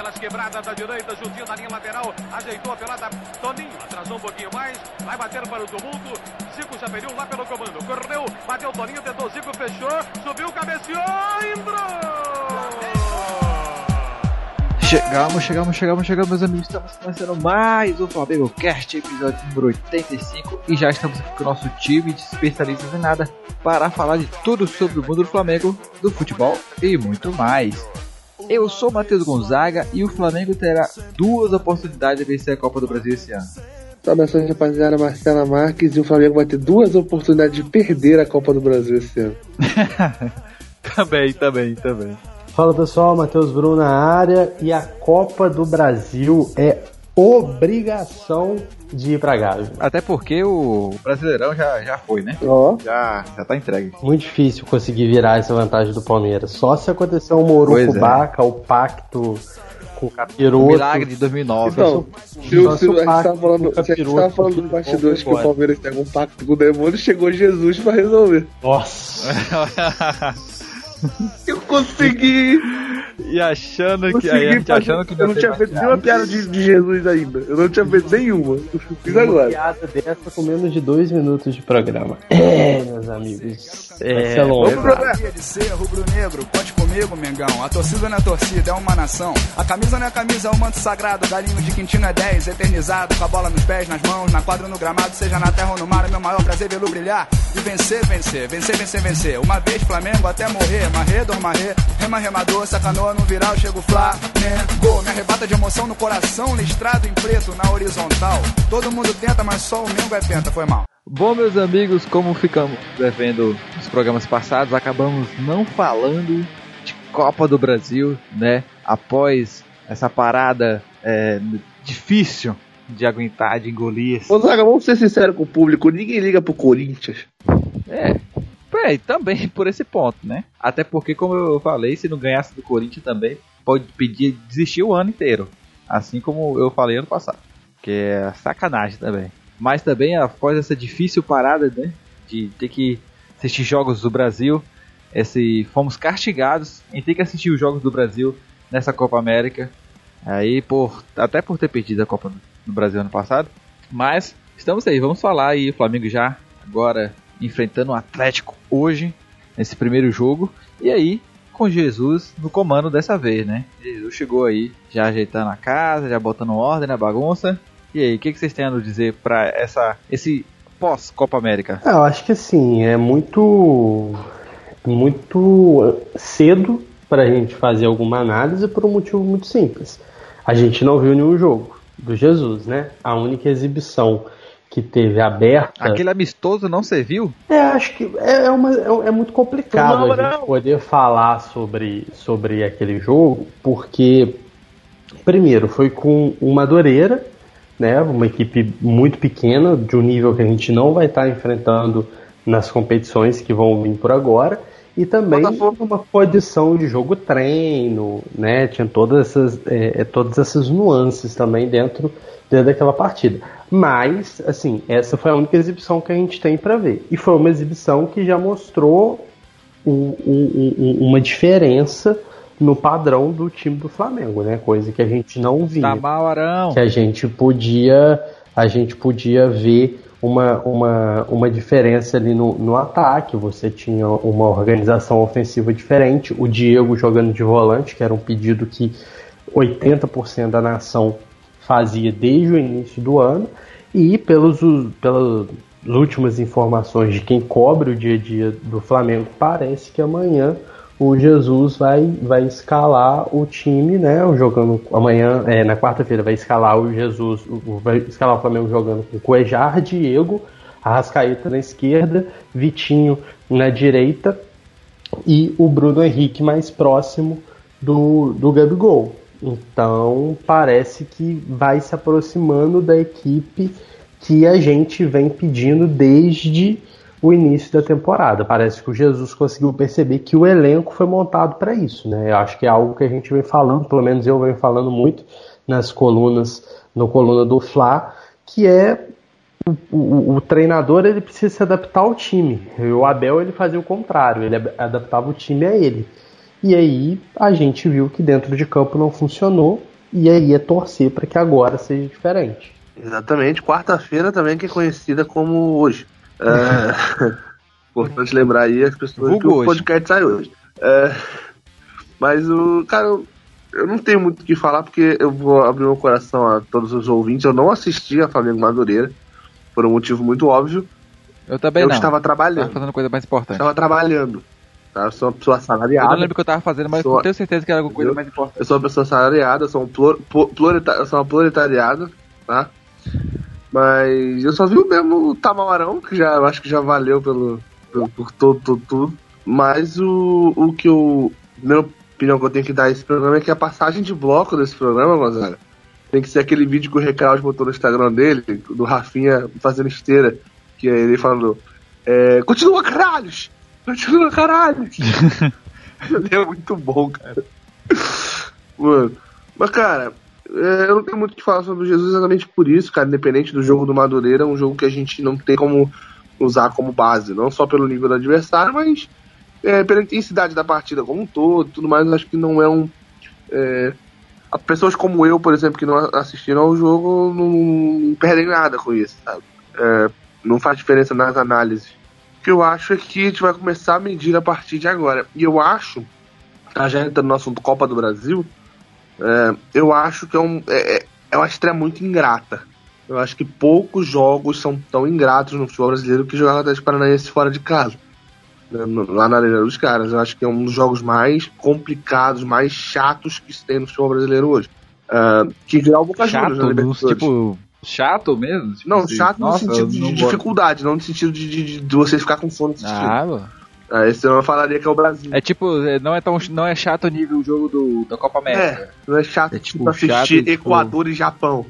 pelas quebradas da direita, juntinho na linha lateral, ajeitou a pelada, Toninho, atrasou um pouquinho mais, vai bater para o tumulto, Zico já pediu lá pelo comando, correu, bateu Toninho, tentou Zico, fechou, subiu, cabeceou, entrou! Chegamos, chegamos, chegamos, chegamos, meus amigos. Estamos começando mais um Flamengo Cast, episódio número 85. E já estamos aqui com o nosso time de especialistas em nada para falar de tudo sobre o mundo do Flamengo, do futebol e muito mais. Eu sou Matheus Gonzaga e o Flamengo terá duas oportunidades de vencer a Copa do Brasil esse ano. Saudações, rapaziada, Marcela Marques. E o Flamengo vai ter duas oportunidades de perder a Copa do Brasil esse ano. também, também, também. Fala pessoal, Matheus Bruno na área e a Copa do Brasil é obrigação de ir pra Gávea. Até porque o Brasileirão já, já foi, né? Ó. Já, já tá entregue. Muito difícil conseguir virar essa vantagem do Palmeiras. Só se acontecer um Pois é. Morucubaca, o pacto com o O capiroto. milagre de 2009. Então, se, o- se o a gente pacto tava falando, do se a gente tava falando bastidores que o. Palmeiras tem algum pacto com o demônio, chegou Jesus pra resolver. Nossa! Eu consegui! e achando que. Aí fazer- achando que eu não tinha mais feito nenhuma piada de, de Jesus ainda. Eu não tinha feito nenhuma. Fiz Uma agora. piada dessa com menos de dois minutos de programa. É, meus amigos. É, é longe. Vamos pro Dia de ser rubro-negro, conte comigo, Mengão. A torcida não é torcida, é uma nação. A camisa não é camisa, é o manto sagrado. Galinho de Quintino é 10, eternizado. Com a bola nos pés, nas mãos, na quadra, no gramado. Seja na terra ou no mar, é meu maior prazer vê-lo brilhar. E vencer, vencer, vencer, vencer, vencer. Uma vez Flamengo até morrer. Marredor, marrê, rema, remador, sacanoa no viral, chego Flamengo. Me arrebata de emoção no coração, listrado em preto na horizontal. Todo mundo tenta, mas só o Mengo é penta, foi mal. Bom, meus amigos, como ficamos devendo nos programas passados, acabamos não falando de Copa do Brasil, né? Após essa parada é, difícil de aguentar, de engolir. Ô Zaga, vamos ser sinceros com o público. Ninguém liga pro Corinthians. É, é, também por esse ponto, né? Até porque, como eu falei, se não ganhasse do Corinthians também, pode pedir desistir o ano inteiro. Assim como eu falei ano passado. Que é sacanagem também. Mas também, após essa difícil parada, né? De ter que assistir jogos do Brasil, esse, fomos castigados em ter que assistir os jogos do Brasil nessa Copa América. Aí, por, até por ter perdido a Copa do Brasil ano passado. Mas estamos aí, vamos falar aí. O Flamengo já agora enfrentando o Atlético hoje, nesse primeiro jogo. E aí, com Jesus no comando dessa vez, né? Jesus chegou aí, já ajeitando a casa, já botando ordem na bagunça. E aí, o que, que vocês têm a dizer para essa, esse pós-Copa América? Ah, eu acho que assim, é muito muito cedo para a gente fazer alguma análise por um motivo muito simples. A gente não viu nenhum jogo do Jesus, né? A única exibição que teve aberta. Aquele amistoso não serviu? É, acho que é, é uma- é- é muito complicado Não, a gente não. poder falar sobre, sobre aquele jogo, porque, primeiro, foi com o Madureira, né, uma equipe muito pequena, de um nível que a gente não vai estar enfrentando nas competições que vão vir por agora, e também Botafogo. uma condição de jogo treino, né, tinha todas essas, é, é, todas essas nuances também dentro, dentro daquela partida. Mas, assim, essa foi a única exibição que a gente tem para ver. E foi uma exibição que já mostrou um- um- um- uma diferença no padrão do time do Flamengo, né? Coisa que a gente não via Tá mal, Arão. que a gente podia a gente podia ver uma, uma, uma diferença ali no, no ataque. Você tinha uma organização ofensiva diferente. O Diego jogando de volante, que era um pedido que 80% da nação fazia desde o início do ano. E pelos, pelas últimas informações de quem cobre o dia a dia do Flamengo, parece que amanhã o Jesus vai, vai escalar o time, né? Jogando amanhã, é, na quarta-feira, vai escalar o Jesus, vai escalar o Flamengo jogando com Cuejar, Diego, Arrascaeta na esquerda, Vitinho na direita e o Bruno Henrique mais próximo do, do Gabigol. Então parece que vai se aproximando da equipe que a gente vem pedindo desde o início da temporada. Parece que o Jesus conseguiu perceber que o elenco foi montado para isso, né? Eu acho que é algo que a gente vem falando, pelo menos eu venho falando muito nas colunas, no coluna do Fla, que é o, o- o treinador ele precisa se adaptar ao time. O Abel ele fazia o contrário, ele adaptava o time a ele. E aí a gente viu que dentro de campo não funcionou e aí é torcer para que agora seja diferente. Exatamente. Quarta-feira também que é conhecida como hoje. É... Importante lembrar aí as pessoas Vulgo que o hoje. podcast sai hoje. É... Mas o. Cara, eu- eu não tenho muito o que falar porque eu vou abrir meu coração a todos os ouvintes. Eu não assisti a Flamengo Madureira. Por um motivo muito óbvio. Eu também eu não. estava Tava trabalhando. fazendo coisa mais importante. Estava trabalhando. Tá? Eu sou uma pessoa Eu assalariada. não lembro o que eu tava fazendo, mas Sou- eu tenho certeza que era alguma coisa Entendeu? mais importante. Eu sou uma pessoa assalariada, eu sou, um plur, pu- plurita- eu sou uma proletariada, tá? Mas eu só vi o mesmo Tamarão, que já acho que já valeu pelo, pelo- por todo, todo, tudo. Mas o, o que eu. A primeira opinião que eu tenho que dar a esse programa é que a passagem de bloco desse programa, Gonzaga, tem que ser aquele vídeo que o Recraus botou no Instagram dele, do Rafinha fazendo esteira, que é ele falando. É, continua caralhos! Continua caralhos! ele é muito bom, cara. Mano, mas cara, eu não tenho muito o que falar sobre o Jesus exatamente por isso, cara. Independente do jogo do Madureira, é um jogo que a gente não tem como usar como base, não só pelo nível do adversário, mas é, pela intensidade da partida como um todo, tudo mais. Acho que não é um. É, pessoas como eu, por exemplo, que não assistiram ao jogo, não, perdem nada com isso, sabe? É, não faz diferença nas análises. O que eu acho é que a gente vai começar a medir a partir de agora. E eu acho, já entrando no assunto Copa do Brasil, é, eu acho que é, um, é, é- é uma estreia muito ingrata. Eu acho que poucos jogos são tão ingratos no futebol brasileiro que jogar o Atlético Paranaense fora de casa. né, Lá na Arena dos Caras. Eu acho que é um dos jogos mais complicados, mais chatos que se tem no futebol brasileiro hoje. É, que o Boca Chato, Juniors tipo, chato mesmo? Tipo Não, assim, chato nossa, no sentido de, dificuldade, não no sentido de, de, de você ficar com sono assistindo. Ah, mano. Ah, esse eu falaria que é o Brasil. É tipo, é, não é tão não é chato nível o jogo do, da Copa América. É, não é chato É tipo, tipo assistir chato, tipo- Equador e Japão.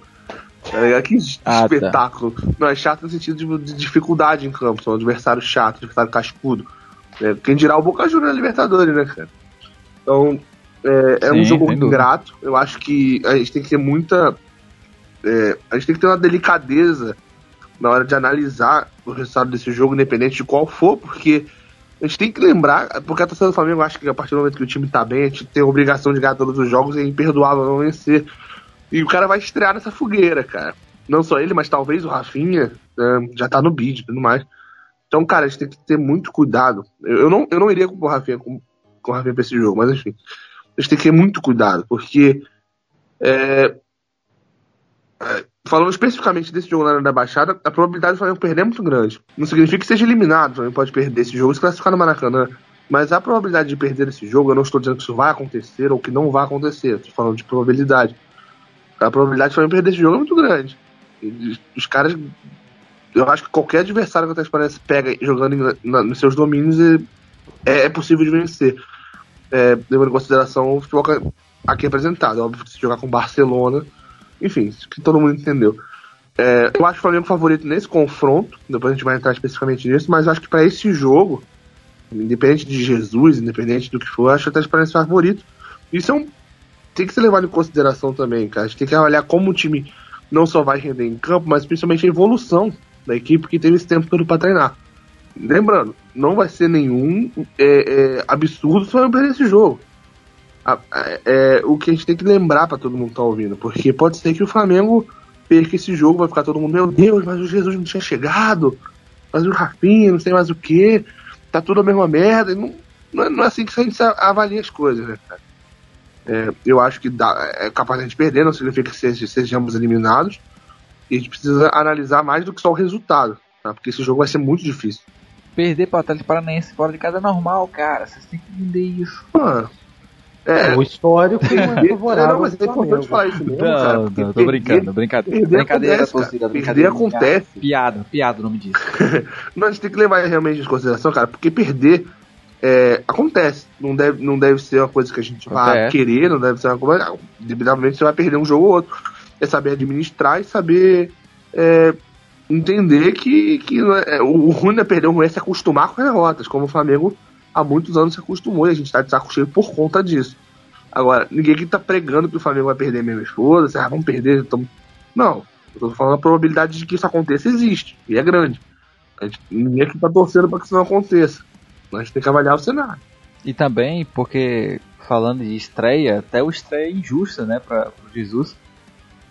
É, que Ah, tá. espetáculo. Não, é chato no sentido de, de dificuldade em campo. São um adversário chato, adversário cascudo. É, quem dirá o Boca Juniors na Libertadores, né, cara? Então, é, é um Sim, jogo sem dúvida. ingrato. Eu acho que a gente tem que ter muita. é, a gente tem que ter uma delicadeza na hora de analisar o resultado desse jogo, independente de qual for, porque a gente tem que lembrar, porque a torcida do Flamengo acha que a partir do momento que o time tá bem, a gente tem a obrigação de ganhar todos os jogos e é imperdoável não vencer. E o cara vai estrear nessa fogueira, cara. Não só ele, mas talvez o Rafinha né, já tá no bid e tudo mais. Então, cara, a gente tem que ter muito cuidado. Eu, eu não, eu não iria com o Rafinha, com, com o Rafinha pra esse jogo, mas enfim. A gente tem que ter muito cuidado, porque. é, é, falando especificamente desse jogo na Arena da Baixada, a probabilidade do Flamengo perder é muito grande. Não significa que seja eliminado, o Flamengo pode perder esse jogo e se classificar no Maracanã. Mas a probabilidade de perder esse jogo, eu não estou dizendo que isso vai acontecer ou que não vai acontecer, estou falando de probabilidade. A probabilidade de o Flamengo perder esse jogo é muito grande. Os caras. Eu acho que qualquer adversário que Atlético Paranaense pega jogando em- na- nos seus domínios é, é possível de vencer. É, levando em consideração o futebol que- aqui apresentado. É óbvio que se jogar com Barcelona, enfim, que todo mundo entendeu. É, eu acho o Flamengo favorito nesse confronto, depois a gente vai entrar especificamente nisso, mas acho que para esse jogo, independente de Jesus, independente do que for, acho que o Atlético Paranaense favorito. Isso é um, tem que ser levado em consideração também, cara. A gente tem que avaliar como o time não só vai render em campo, mas principalmente a evolução da equipe que teve esse tempo todo para treinar. Lembrando, não vai ser nenhum é, é, absurdo se o Flamengo perder esse jogo. A- a- é, o que a gente tem que lembrar para todo mundo que tá ouvindo, porque pode ser que o Flamengo perca esse jogo, vai ficar todo mundo, meu Deus, mas o Jesus não tinha chegado, mas o Rafinha, não sei mais o que, tá tudo a mesma merda. Não, não, é, não é assim que a gente avalia as coisas, né, cara? É, eu acho que dá, é capaz de a gente perder, não significa que seja- sejamos eliminados. E a gente precisa analisar mais do que só o resultado, tá? porque esse jogo vai ser muito difícil. Perder pro Atlético Paranaense fora de casa é normal, cara. Vocês têm que entender isso. Mano, é, O histórico não é é, favorável. não, mas é importante falar isso mesmo, cara. Não, porque não, tô perder- brincando, brincadeira. Perder Brincadeira, acontece, torcida, cara. brincadeira. Perder acontece. Piada, piada o nome disso. Não, a gente tem que levar realmente em consideração, cara, porque perder é, acontece. Não deve, não deve ser uma coisa que a gente vai querer, não deve ser uma coisa. Inevitavelmente você vai perder um jogo ou outro. É saber administrar e saber é, entender que, que não é- o ruim não é perder, o ruim é se acostumar com as derrotas, como o Flamengo há muitos anos se acostumou e a gente tá de saco cheio por conta disso. Agora, ninguém que tá pregando que o Flamengo vai perder mesmo, foda-se, ah, vamos perder. Então... Não, eu tô falando a probabilidade de que isso aconteça existe, e é grande. A gente, ninguém aqui tá torcendo pra que isso não aconteça. Mas a gente tem que avaliar o cenário. E também porque falando de estreia, até o estreia injusta, né, para o Jesus.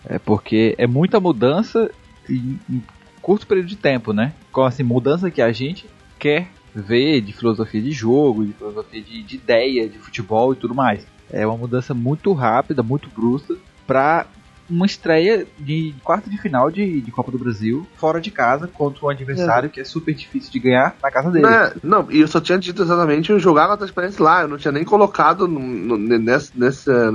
É porque é muita mudança em, em curto período de tempo, né? Com assim, mudança que a gente quer ver de filosofia de jogo, de filosofia de, de ideia, de futebol e tudo mais. É uma mudança muito rápida, muito brusca, para uma estreia de quarto de final de, de Copa do Brasil, fora de casa, contra um adversário é. que é super difícil de ganhar na casa dele. Não, e eu só tinha dito exatamente jogar com a transparência lá, eu não tinha nem colocado no, no, nessa, nessa,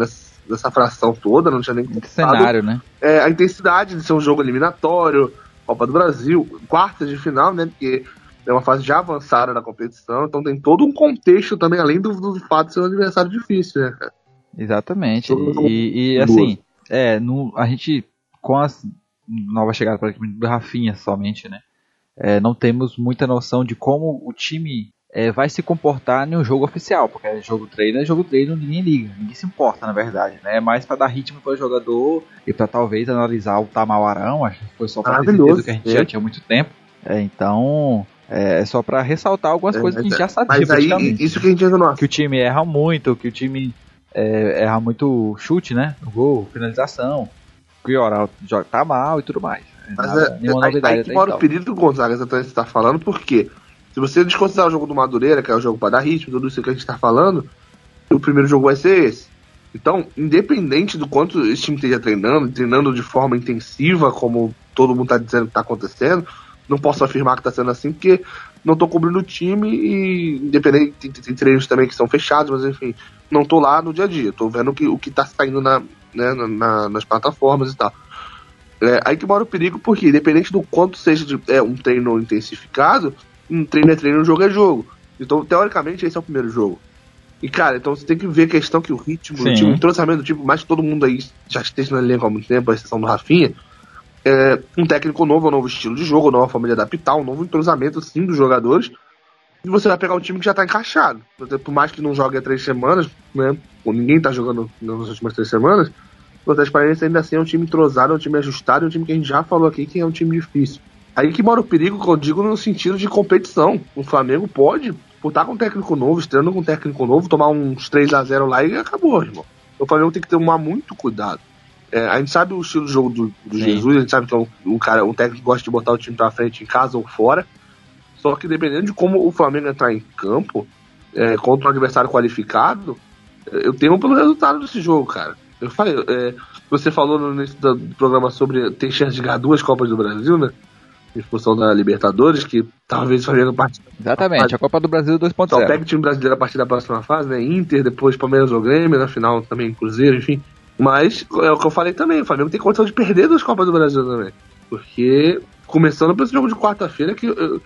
nessa, fração toda, não tinha nem colocado, cenário, né? É, a intensidade de ser um jogo eliminatório, Copa do Brasil, quarta de final, né? Porque é uma fase já avançada da competição, então tem todo um contexto também, além do, do fato de ser um adversário difícil, né, cara? Exatamente. E, e, assim, é, no, a gente, com a nova chegada para do Rafinha somente, né? É, não temos muita noção de como o time é, vai se comportar no jogo oficial, porque é jogo treino é jogo treino, ninguém liga, ninguém se importa na verdade, né? É mais para dar ritmo para o jogador e para talvez analisar o Tamarão, acho que foi só para ter que a gente já tinha muito tempo. É, então, é, é só para ressaltar algumas é, coisas que a gente já sabia. Mas aí, isso que a gente não Que o time erra muito, que o time é, erra muito chute, né? No gol, finalização. Que Oral tá mal e tudo mais. Mas Nada, é, novidade aí que mora o período do Gonzaga, exatamente você tá falando, porque se você desconsiderar o jogo do Madureira, que é o jogo para dar ritmo, tudo isso que a gente tá falando, o primeiro jogo vai ser esse. Então, independente do quanto esse time esteja treinando, treinando de forma intensiva, como todo mundo tá dizendo que tá acontecendo, não posso afirmar que tá sendo assim, porque não tô cobrindo o time e independente, tem, tem, treinos também que são fechados, mas enfim, não tô lá no dia a dia, tô vendo que, o que tá saindo na, né, na, nas plataformas e tal. É, aí que mora o perigo, porque independente do quanto seja de, é, um treino intensificado, um treino é treino, um jogo é jogo. Então, teoricamente, esse é o primeiro jogo. E, cara, então você tem que ver a questão que o ritmo, Sim. o, time, o entrosamento do tipo, mais que todo mundo aí já esteja no elenco há muito tempo, a exceção do Rafinha, é, um técnico novo, um novo estilo de jogo, uma nova família adaptar, um novo entrosamento, sim, dos jogadores. E você vai pegar um time que já está encaixado. Por mais que não jogue há três semanas, né? Ou ninguém está jogando nas últimas três semanas, o Transparência ainda assim é um time entrosado, é um time ajustado, é um time que a gente já falou aqui que é um time difícil. Aí que mora o perigo, que eu digo no sentido de competição. O Flamengo pode, por estar com um técnico novo, estreando com um técnico novo, tomar uns 3 a 0 lá e acabou, irmão. O Flamengo tem que tomar muito cuidado. É, a gente sabe o estilo de jogo do, do Jesus, a gente sabe que é um, um, cara, um técnico que gosta de botar o time pra frente em casa ou fora. Só que dependendo de como o Flamengo entrar em campo é, contra um adversário qualificado, eu tenho pelo resultado desse jogo, cara. Eu falei, é, você falou no início do programa sobre ter chance de ganhar duas Copas do Brasil, né? Em função da Libertadores, que talvez o Flamengo parte. Exatamente, a Copa do Brasil 2.0. Só pega o time brasileiro a partir da próxima fase, né? Inter, depois Palmeiras ou Grêmio, na final também Cruzeiro, enfim. Mas é o que eu falei também, o Flamengo tem condição de perder duas Copas do Brasil também. Porque, começando pelo jogo de quarta-feira, que eu,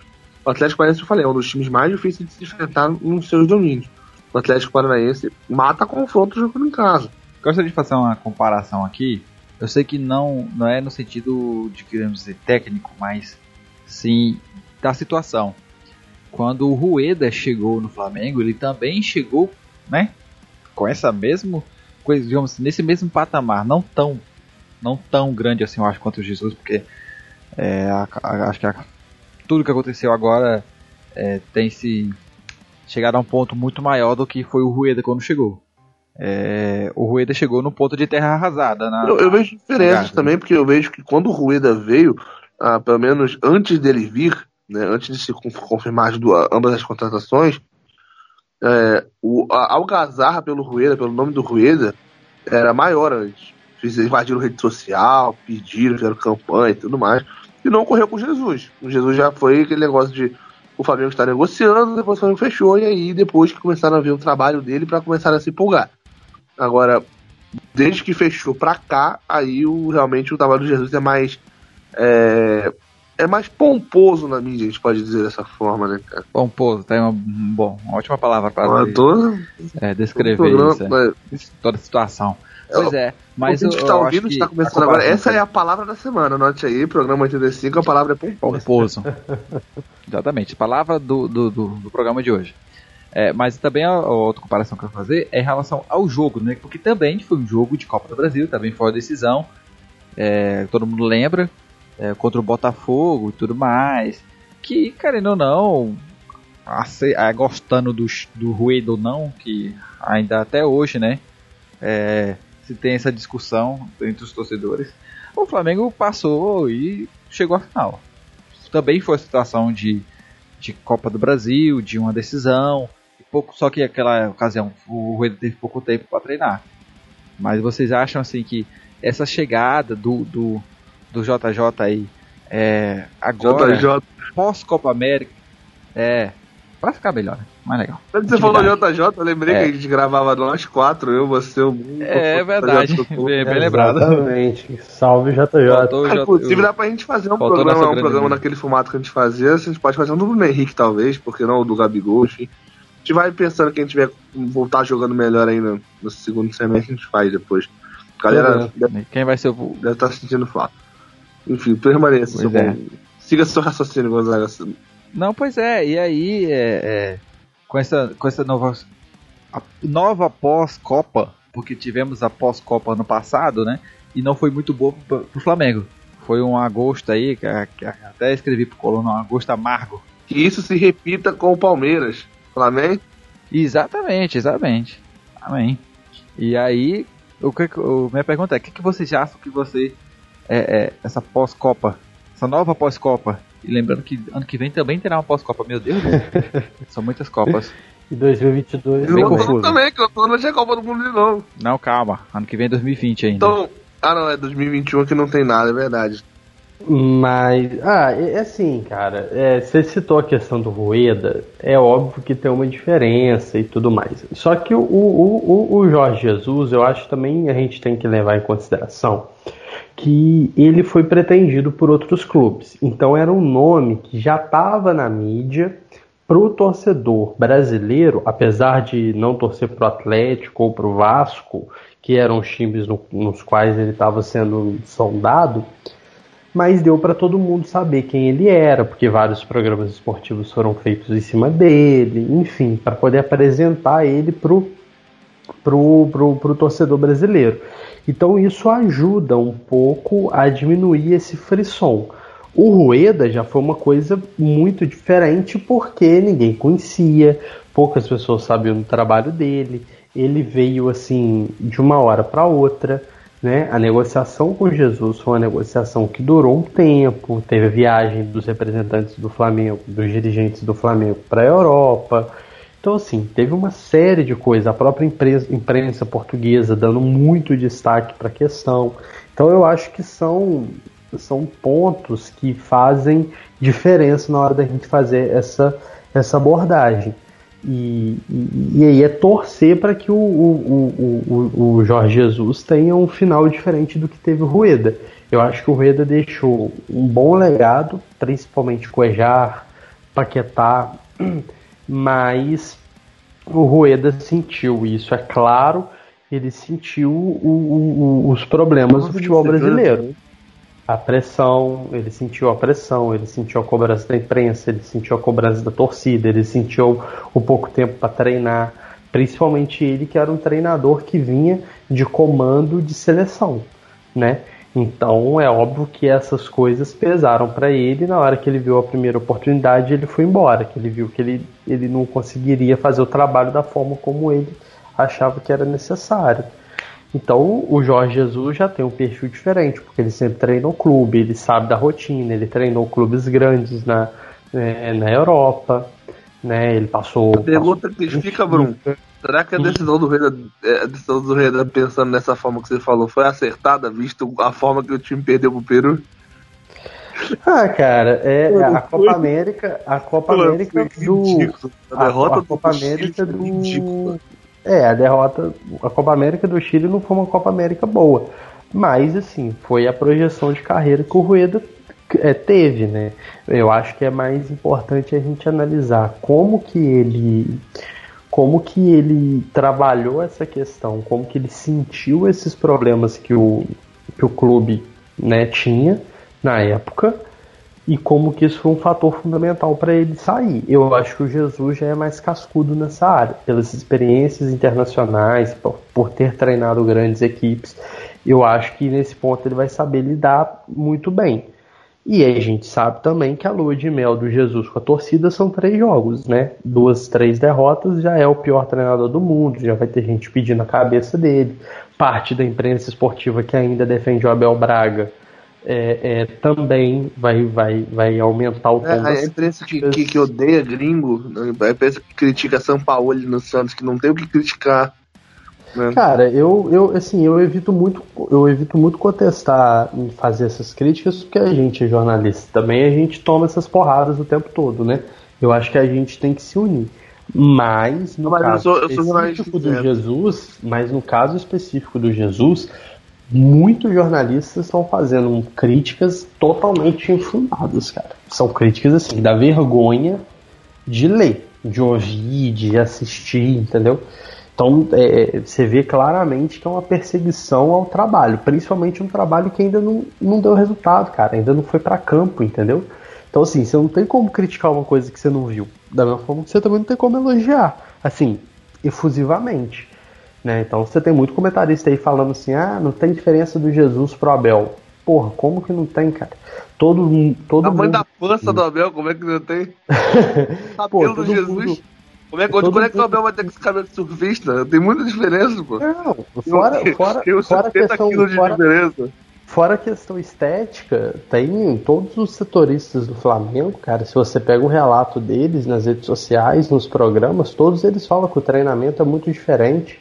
o Atlético Paranaense, eu falei, é um dos times mais difíceis de se enfrentar nos seus domínios. O Atlético Paranaense mata confronto jogando em casa. Gostaria de fazer uma comparação aqui. Eu sei que não, não é no sentido de, queremos dizer, técnico, mas sim da situação. Quando o Rueda chegou no Flamengo, ele também chegou, né, com essa mesmo coisa, digamos assim, nesse mesmo patamar, não tão, não tão grande assim, eu acho, quanto o Jesus, porque é, a, a, acho que a, tudo que aconteceu agora é, tem se chegado a um ponto muito maior do que foi o Rueda quando chegou. É, o Rueda chegou no ponto de terra arrasada. Na, eu, eu vejo diferenças também, porque eu vejo que quando o Rueda veio, ah, pelo menos antes dele vir, né, antes de se confirmar as duas, ambas as contratações, é, o, a algazarra pelo Rueda, pelo nome do Rueda, era maior antes. Eles invadiram rede social, pediram, fizeram campanha e tudo mais. E não ocorreu com Jesus. O Jesus já foi aquele negócio de o Flamengo está negociando, depois o Flamengo fechou, e aí depois que começaram a ver o trabalho dele para começar a se empolgar. Agora, desde que fechou pra cá, aí o, realmente o trabalho do Jesus é mais. É, é mais pomposo na mídia, a gente pode dizer dessa forma, né, cara? Pomposo, tá uma, bom, uma ótima palavra para tô... é, descrever isso, é. toda a situação. Pois é, mas o que está ouvindo está começando agora. Essa é a palavra da semana, anote aí, programa 85, a palavra é pomposo. Pomposo. Exatamente, palavra do, do, do, do, programa de hoje. É, mas também a, a, outra comparação que eu vou fazer é em relação ao jogo, né? Porque também foi um jogo de Copa do Brasil, também foi uma decisão. É, todo mundo lembra, é, contra o Botafogo e tudo mais. Que, querendo ou não, é, gostando do, do ruído ou não, que ainda até hoje, né, é, se tem essa discussão entre os torcedores. O Flamengo passou e chegou à final. Também foi a situação de, de Copa do Brasil, de uma decisão, pouco, só que aquela ocasião o Rueda teve pouco tempo para treinar. Mas vocês acham assim que essa chegada do, do, do JJ aí é, agora pós Copa América é Vai ficar melhor, né? mais legal. Quando você falou JJ, eu lembrei é. que a gente gravava nós quatro, eu, você, o Mundo. É, é verdade, bem, bem lembrado. Exatamente. Salve JJ. Ah, inclusive dá pra gente fazer um Faltou programa, um programa naquele formato que a gente fazia. A gente pode fazer um do Bruno Henrique, talvez, porque não o do Gabigol, enfim. A gente vai pensando que a gente vai voltar jogando melhor ainda no segundo semestre, a gente faz depois. Galera, deve, quem vai ser o. Deve estar tá sentindo falta. Enfim, permaneça, seu é. bom. Siga seu raciocínio, Gonzaga. Não, pois é, e aí é, é, com, essa, com essa nova, nova pós-Copa, porque tivemos a pós-Copa ano passado, né? E não foi muito boa pro, pro Flamengo. Foi um agosto aí, que, que até escrevi pro Coluna, um agosto amargo. Que isso se repita com o Palmeiras. Flamengo? Exatamente, exatamente. Amém. E aí, o que, o, minha pergunta é: o que, que vocês acham que você. É, é, essa pós-Copa, essa nova pós-Copa, e lembrando que ano que vem também terá uma pós-Copa. Meu Deus, são muitas Copas. E 2022 bem confuso. também, que eu tô tinha Copa do Mundo de novo. Não, calma. Ano que vem é 2020 ainda. Então, ah não, é 2021 que não tem nada, é verdade. Mas, ah, é assim, cara, é, você citou a questão do Rueda, é óbvio que tem uma diferença e tudo mais. Só que o, o, o, o Jorge Jesus, eu acho também a gente tem que levar em consideração que ele foi pretendido por outros clubes. Então era um nome que já estava na mídia para o torcedor brasileiro, apesar de não torcer para o Atlético ou para o Vasco, que eram os times no, nos quais ele estava sendo sondado, mas deu para todo mundo saber quem ele era, porque vários programas esportivos foram feitos em cima dele, enfim, para poder apresentar ele para o pro, pro, pro torcedor brasileiro. Então isso ajuda um pouco a diminuir esse frisson. O Rueda já foi uma coisa muito diferente porque ninguém conhecia, poucas pessoas sabiam do trabalho dele. Ele veio assim de uma hora para outra. Né? A negociação com Jesus foi uma negociação que durou um tempo. Teve a viagem dos representantes do Flamengo, dos dirigentes do Flamengo para a Europa. Então, assim, teve uma série de coisas, a própria imprensa, imprensa portuguesa dando muito destaque para a questão. Então, eu acho que são, são pontos que fazem diferença na hora da gente fazer essa, essa abordagem. E, e, e aí é torcer para que o, o, o, o, Jorge Jesus tenha um final diferente do que teve o Rueda. Eu acho que o Rueda deixou um bom legado, principalmente com o Ejar, Paquetá mas o Rueda sentiu isso, é claro, ele sentiu o, o, os problemas do futebol brasileiro. A pressão, ele sentiu a pressão, ele sentiu a cobrança da imprensa, ele sentiu a cobrança da torcida, ele sentiu o pouco tempo para treinar, principalmente ele que era um treinador que vinha de comando de seleção, né? Então é óbvio que essas coisas pesaram para ele. Na hora que ele viu a primeira oportunidade, ele foi embora. Que ele viu que ele, ele não conseguiria fazer o trabalho da forma como ele achava que era necessário. Então o Jorge Jesus já tem um perfil diferente, porque ele sempre treinou clube, ele sabe da rotina, ele treinou clubes grandes na, é, na Europa, né? Ele passou. A pergunta passou... que fica, Bruno. Será que a decisão do rei da, é, a decisão do rei da, pensando nessa forma que você falou foi acertada, visto a forma que o time perdeu pro Peru? Ah, cara, é a Copa América, a Copa América do a derrota a, a Copa América do É, a derrota, a Copa América do Chile não foi uma Copa América boa, mas assim, foi a projeção de carreira que o Rueda é, teve, né? Eu acho que é mais importante a gente analisar como que ele como que ele trabalhou essa questão, como que ele sentiu esses problemas que o, que o clube né, tinha na época e como que isso foi um fator fundamental para ele sair. Eu acho que o Jesus já é mais cascudo nessa área, pelas experiências internacionais, por, por ter treinado grandes equipes. Eu acho que nesse ponto ele vai saber lidar muito bem. E a gente sabe também que a lua de mel do Jesus com a torcida são três jogos, né? Duas, três derrotas, já é o pior treinador do mundo, já vai ter gente pedindo a cabeça dele. Parte da imprensa esportiva que ainda defende o Abel Braga é, é, também vai, vai, vai aumentar o tom. É, a imprensa que, que, que, odeia gringo, a imprensa que critica São Paulo no Santos, que não tem o que criticar é. Cara, eu, eu, assim, eu evito muito, eu evito muito contestar e fazer essas críticas, porque a gente é jornalista também, a gente toma essas porradas o tempo todo, né? Eu acho que a gente tem que se unir. Mas no mas caso eu sou, eu específico do Jesus, mas no caso específico do Jesus, muitos jornalistas estão fazendo críticas totalmente infundadas, cara. São críticas assim, da vergonha de ler, de ouvir, de assistir, entendeu? Então é, você vê claramente que é uma perseguição ao trabalho, principalmente um trabalho que ainda não, não deu resultado, cara, ainda não foi para campo, entendeu? Então assim, você não tem como criticar uma coisa que você não viu, da mesma forma que você também não tem como elogiar, assim, efusivamente. Né? Então você tem muito comentarista aí falando assim, ah, não tem diferença do Jesus pro Abel. Porra, como que não tem, cara? Todo, todo a mãe mundo... da pança do Abel, como é que não tem? Cabelo do Jesus. Mundo como é, que o Abel vai ter esse cabelo de surfista? Tem muita diferença, pô. Não, fora, fora, tem fora a questão, de fora, diferença. Fora a questão estética, tem todos os setoristas do Flamengo, cara. Se você pega um relato deles nas redes sociais, nos programas, todos eles falam que o treinamento é muito diferente.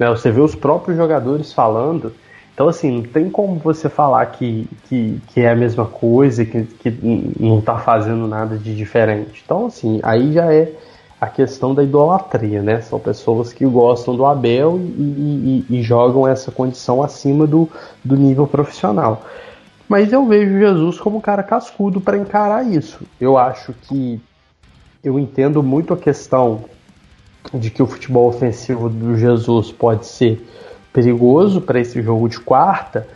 Né? Você vê os próprios jogadores falando. Então, assim, não tem como você falar que, que, que é a mesma coisa, que, que não tá fazendo nada de diferente. Então, assim, aí já é a questão da idolatria, né? São pessoas que gostam do Abel e, e, e jogam essa condição acima do, do nível profissional. Mas eu vejo Jesus como um cara cascudo para encarar isso. Eu acho que eu entendo muito a questão de que o futebol ofensivo do Jesus pode ser perigoso para esse jogo de quarta,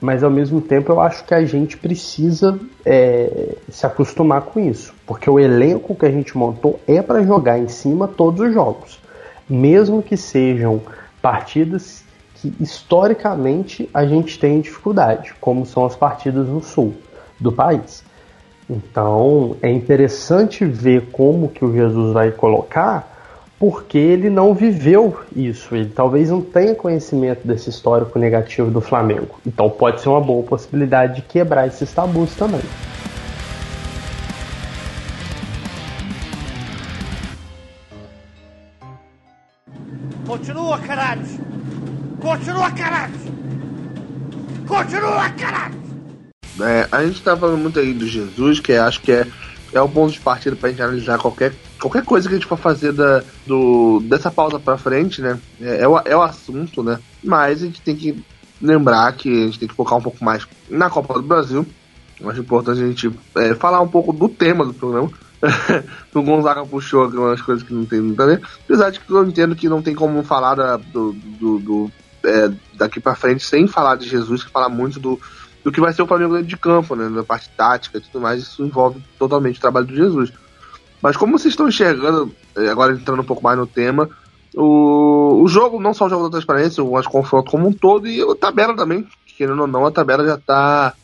mas ao mesmo tempo eu acho que a gente precisa é, se acostumar com isso, porque o elenco que a gente montou é para jogar em cima todos os jogos, mesmo que sejam partidas que historicamente a gente tem dificuldade, como são as partidas no sul do país. Então é interessante ver como que o Jesus vai colocar porque ele não viveu isso. Ele talvez não tenha conhecimento desse histórico negativo do Flamengo. Então pode ser uma boa possibilidade de quebrar esses tabus também. Continua, caralho! Continua, caralho! Continua, caralho! É, a gente tá falando muito aí do Jesus, que acho que é é o ponto de partida pra gente analisar qualquer, qualquer coisa que a gente for fazer da, do, dessa pausa pra frente, né? É, é, o, é o assunto, né? Mas a gente tem que lembrar que a gente tem que focar um pouco mais na Copa do Brasil. Acho importante a gente é, falar um pouco do tema do programa. o Gonzaga puxou algumas coisas que não tem muito a ver. Apesar de que eu entendo que não tem como falar da, do, do, do é, daqui para frente sem falar de Jesus, que fala muito do, do que vai ser o Flamengo dentro de campo, né? Na parte tática e tudo mais, isso envolve totalmente o trabalho do Jesus. Mas como vocês estão enxergando, eh, agora entrando um pouco mais no tema, o, o jogo, não só o jogo da transparência, mas o confronto como um todo e a tabela também, querendo ou não, a tabela já está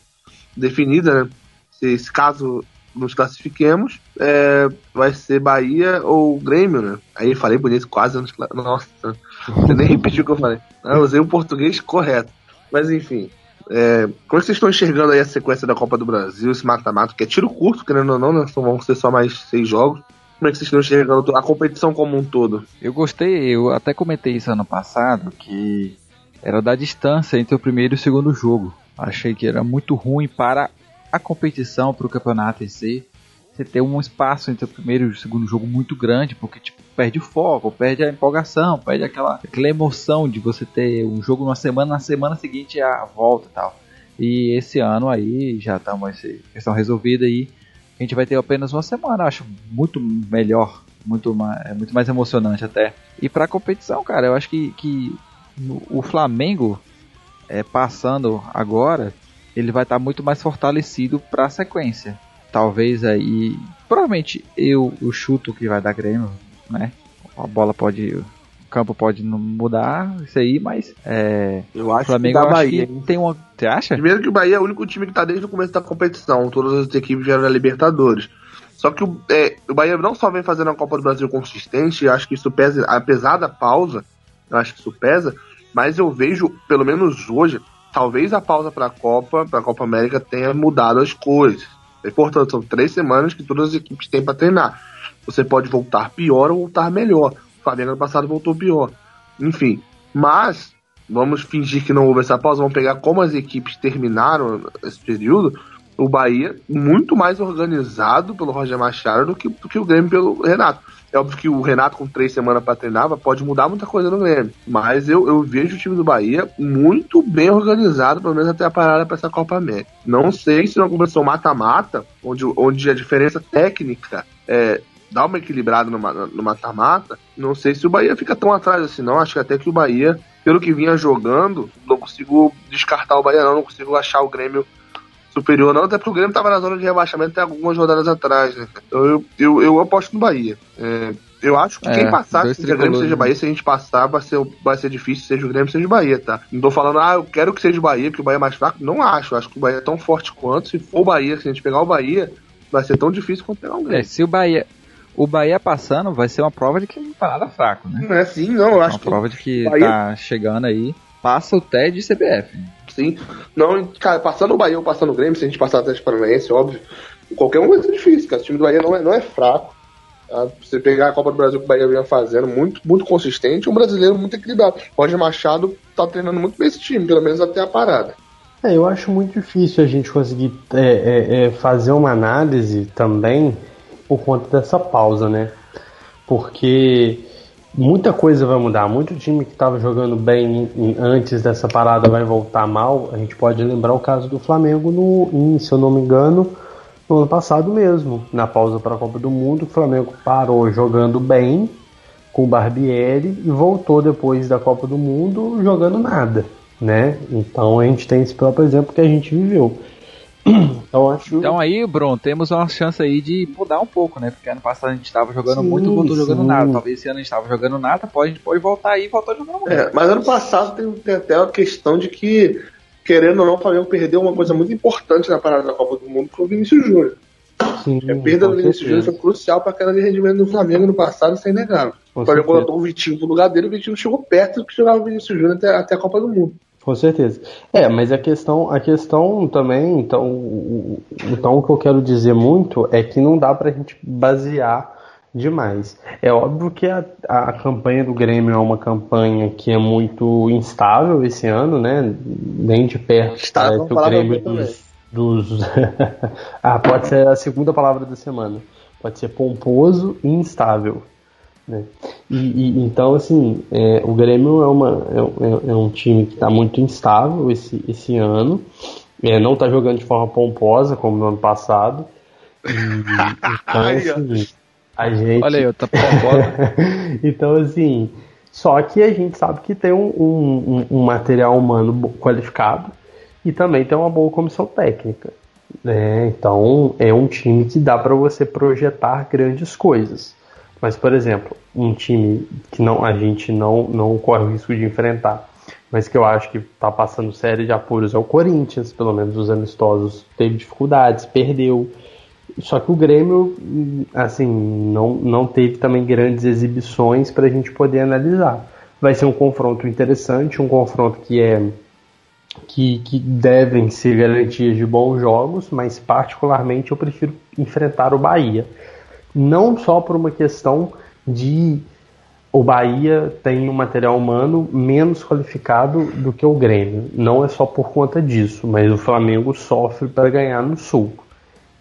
definida, né? Se, caso nos classifiquemos, é, vai ser Bahia ou Grêmio, né? Aí falei bonito, quase nos Nossa, você nem repetiu o que eu falei. Eu usei o português correto. Mas enfim, é, como é que vocês estão enxergando aí a sequência da Copa do Brasil, esse mata-mata, que é tiro curto, querendo ou não, né? Então vão ser só mais seis jogos. Como é que vocês estão enxergando a competição como um todo? Eu gostei, eu até comentei isso ano passado, que era da distância entre o primeiro e o segundo jogo. Achei que era muito ruim para a competição, para o campeonato em si. Você ter um espaço entre o primeiro e o segundo jogo muito grande, porque tipo, perde o foco, perde a empolgação, perde aquela, aquela emoção de você ter um jogo numa semana, na semana seguinte a volta e tal. E esse ano aí já tá uma questão resolvida aí. A gente vai ter apenas uma semana, acho muito melhor, muito mais, é muito mais emocionante até. E para a competição, cara, eu acho que, que o Flamengo é, passando agora, ele vai estar tá muito mais fortalecido para a sequência. Talvez aí, provavelmente eu o chuto que vai dar Grêmio, né? A bola pode. campo pode mudar isso aí, mas é, Eu o acho Flamengo que eu dá Bahia. que tem uma. Você acha? Primeiro que o Bahia é o único time que tá desde o começo da competição. Todas as equipes vieram da Libertadores. Só que o, é, o Bahia não só vem fazendo a Copa do Brasil consistente, eu acho que isso pesa, apesar da pausa, eu acho que isso pesa, mas eu vejo, pelo menos hoje, talvez a pausa para a Copa, para a Copa América tenha mudado as coisas. É importante, são três semanas que todas as equipes têm para treinar. Você pode voltar pior ou voltar melhor. O Flamengo passado voltou pior. Enfim, mas vamos fingir que não houve essa pausa, vamos pegar como as equipes terminaram esse período. O Bahia muito mais organizado pelo Roger Machado do que, do que o Grêmio pelo Renato. É óbvio que o Renato, com três semanas para treinar, pode mudar muita coisa no Grêmio. Mas eu, eu vejo o time do Bahia muito bem organizado, pelo menos até a parada para essa Copa América. Não sei se não começou mata-mata, onde, onde a diferença técnica é, dá uma equilibrada no mata-mata. Não sei se o Bahia fica tão atrás assim, não. Acho que até que o Bahia, pelo que vinha jogando, não consigo descartar o Bahia, não. Não consigo achar o Grêmio superior, não. Até porque o Grêmio estava na zona de rebaixamento até algumas rodadas atrás, né? Então eu, eu, eu aposto no Bahia. É, eu acho que É, quem passar, seja Grêmio, tricolores, seja né? Bahia, se a gente passar, vai ser, vai ser difícil, seja o Grêmio, seja o Bahia, tá? Não tô falando, ah, eu quero que seja o Bahia, porque o Bahia é mais fraco. Não acho. Acho que o Bahia é tão forte quanto. Se for o Bahia, se a gente pegar o Bahia, vai ser tão difícil quanto pegar o É, Grêmio. se o Bahia. O Bahia passando vai ser uma prova de que não tá nada fraco, né? Não é assim, não. Eu acho Uma que prova de que Bahia- tá chegando aí. Passa o TED de CBF. Sim. Não, cara, passando o Bahia ou passando o Grêmio, se a gente passar o Atlético Paranaense, óbvio, qualquer um ser difícil, cara. O time do Bahia não é, não é fraco. Tá? Você pegar a Copa do Brasil que o Bahia vinha fazendo, muito, muito consistente, um brasileiro muito equilibrado. Roger Machado tá treinando muito bem esse time, pelo menos até a parada. É, eu acho muito difícil a gente conseguir é, é, é, fazer uma análise também por conta dessa pausa, né? Porque muita coisa vai mudar. Muito time que estava jogando bem em- antes dessa parada vai voltar mal. A gente pode lembrar o caso do Flamengo, no, em, se eu não me engano, no ano passado mesmo, na pausa para a Copa do Mundo. O Flamengo parou jogando bem com o Barbieri e voltou depois da Copa do Mundo jogando nada, né? Então a gente tem esse próprio exemplo que a gente viveu. Então acho Então aí, Bruno, temos uma chance aí de mudar um pouco, né? Porque ano passado a gente tava jogando Sim, muito, voltou jogando nada. Talvez esse ano a gente tava jogando nada, pode, a gente pode voltar aí e voltar jogando muito. É, mas ano passado tem, tem até a questão de que, querendo ou não, o Flamengo perdeu uma coisa muito importante na parada da Copa do Mundo, que foi o Vinícius Júnior. sim, A perda do Vinícius Júnior foi crucial para a queda de rendimento do Flamengo no passado, sem negar. O Flamengo botou o Vitinho pro lugar dele, o Vitinho chegou perto do que jogava o Vinícius Júnior até, até a Copa do Mundo. Com certeza. É, mas a questão, a questão também, então, então o que eu quero dizer muito é que não dá pra gente basear demais. É óbvio que a, a campanha do Grêmio é uma campanha que é muito instável esse ano, né? Nem de perto uma o Grêmio dos, dos... ah, pode ser a segunda palavra da semana. Pode ser pomposo e instável. Né? E, e- então, assim, é, o Grêmio é, uma, é, é- é um time que está muito instável esse, esse ano. É, não está jogando de forma pomposa como no ano passado. E, então, assim, a gente. Olha aí, eu tô pomposa. então, assim, só que a gente sabe que tem um, um- um material humano qualificado e também tem uma boa comissão técnica. Né? Então, é um time que dá para você projetar grandes coisas. Mas, por exemplo, um time que não, a gente não, não corre o risco de enfrentar, mas que eu acho que está passando série de apuros é o Corinthians, pelo menos os amistosos teve dificuldades, perdeu. Só que o Grêmio, assim, não, não teve também grandes exibições para a gente poder analisar. Vai ser um confronto interessante, um confronto que é que, que devem ser garantias de bons jogos, mas particularmente eu prefiro enfrentar o Bahia. Não só por uma questão de o Bahia tem um material humano menos qualificado do que o Grêmio. Não é só por conta disso, mas o Flamengo sofre para ganhar no Sul.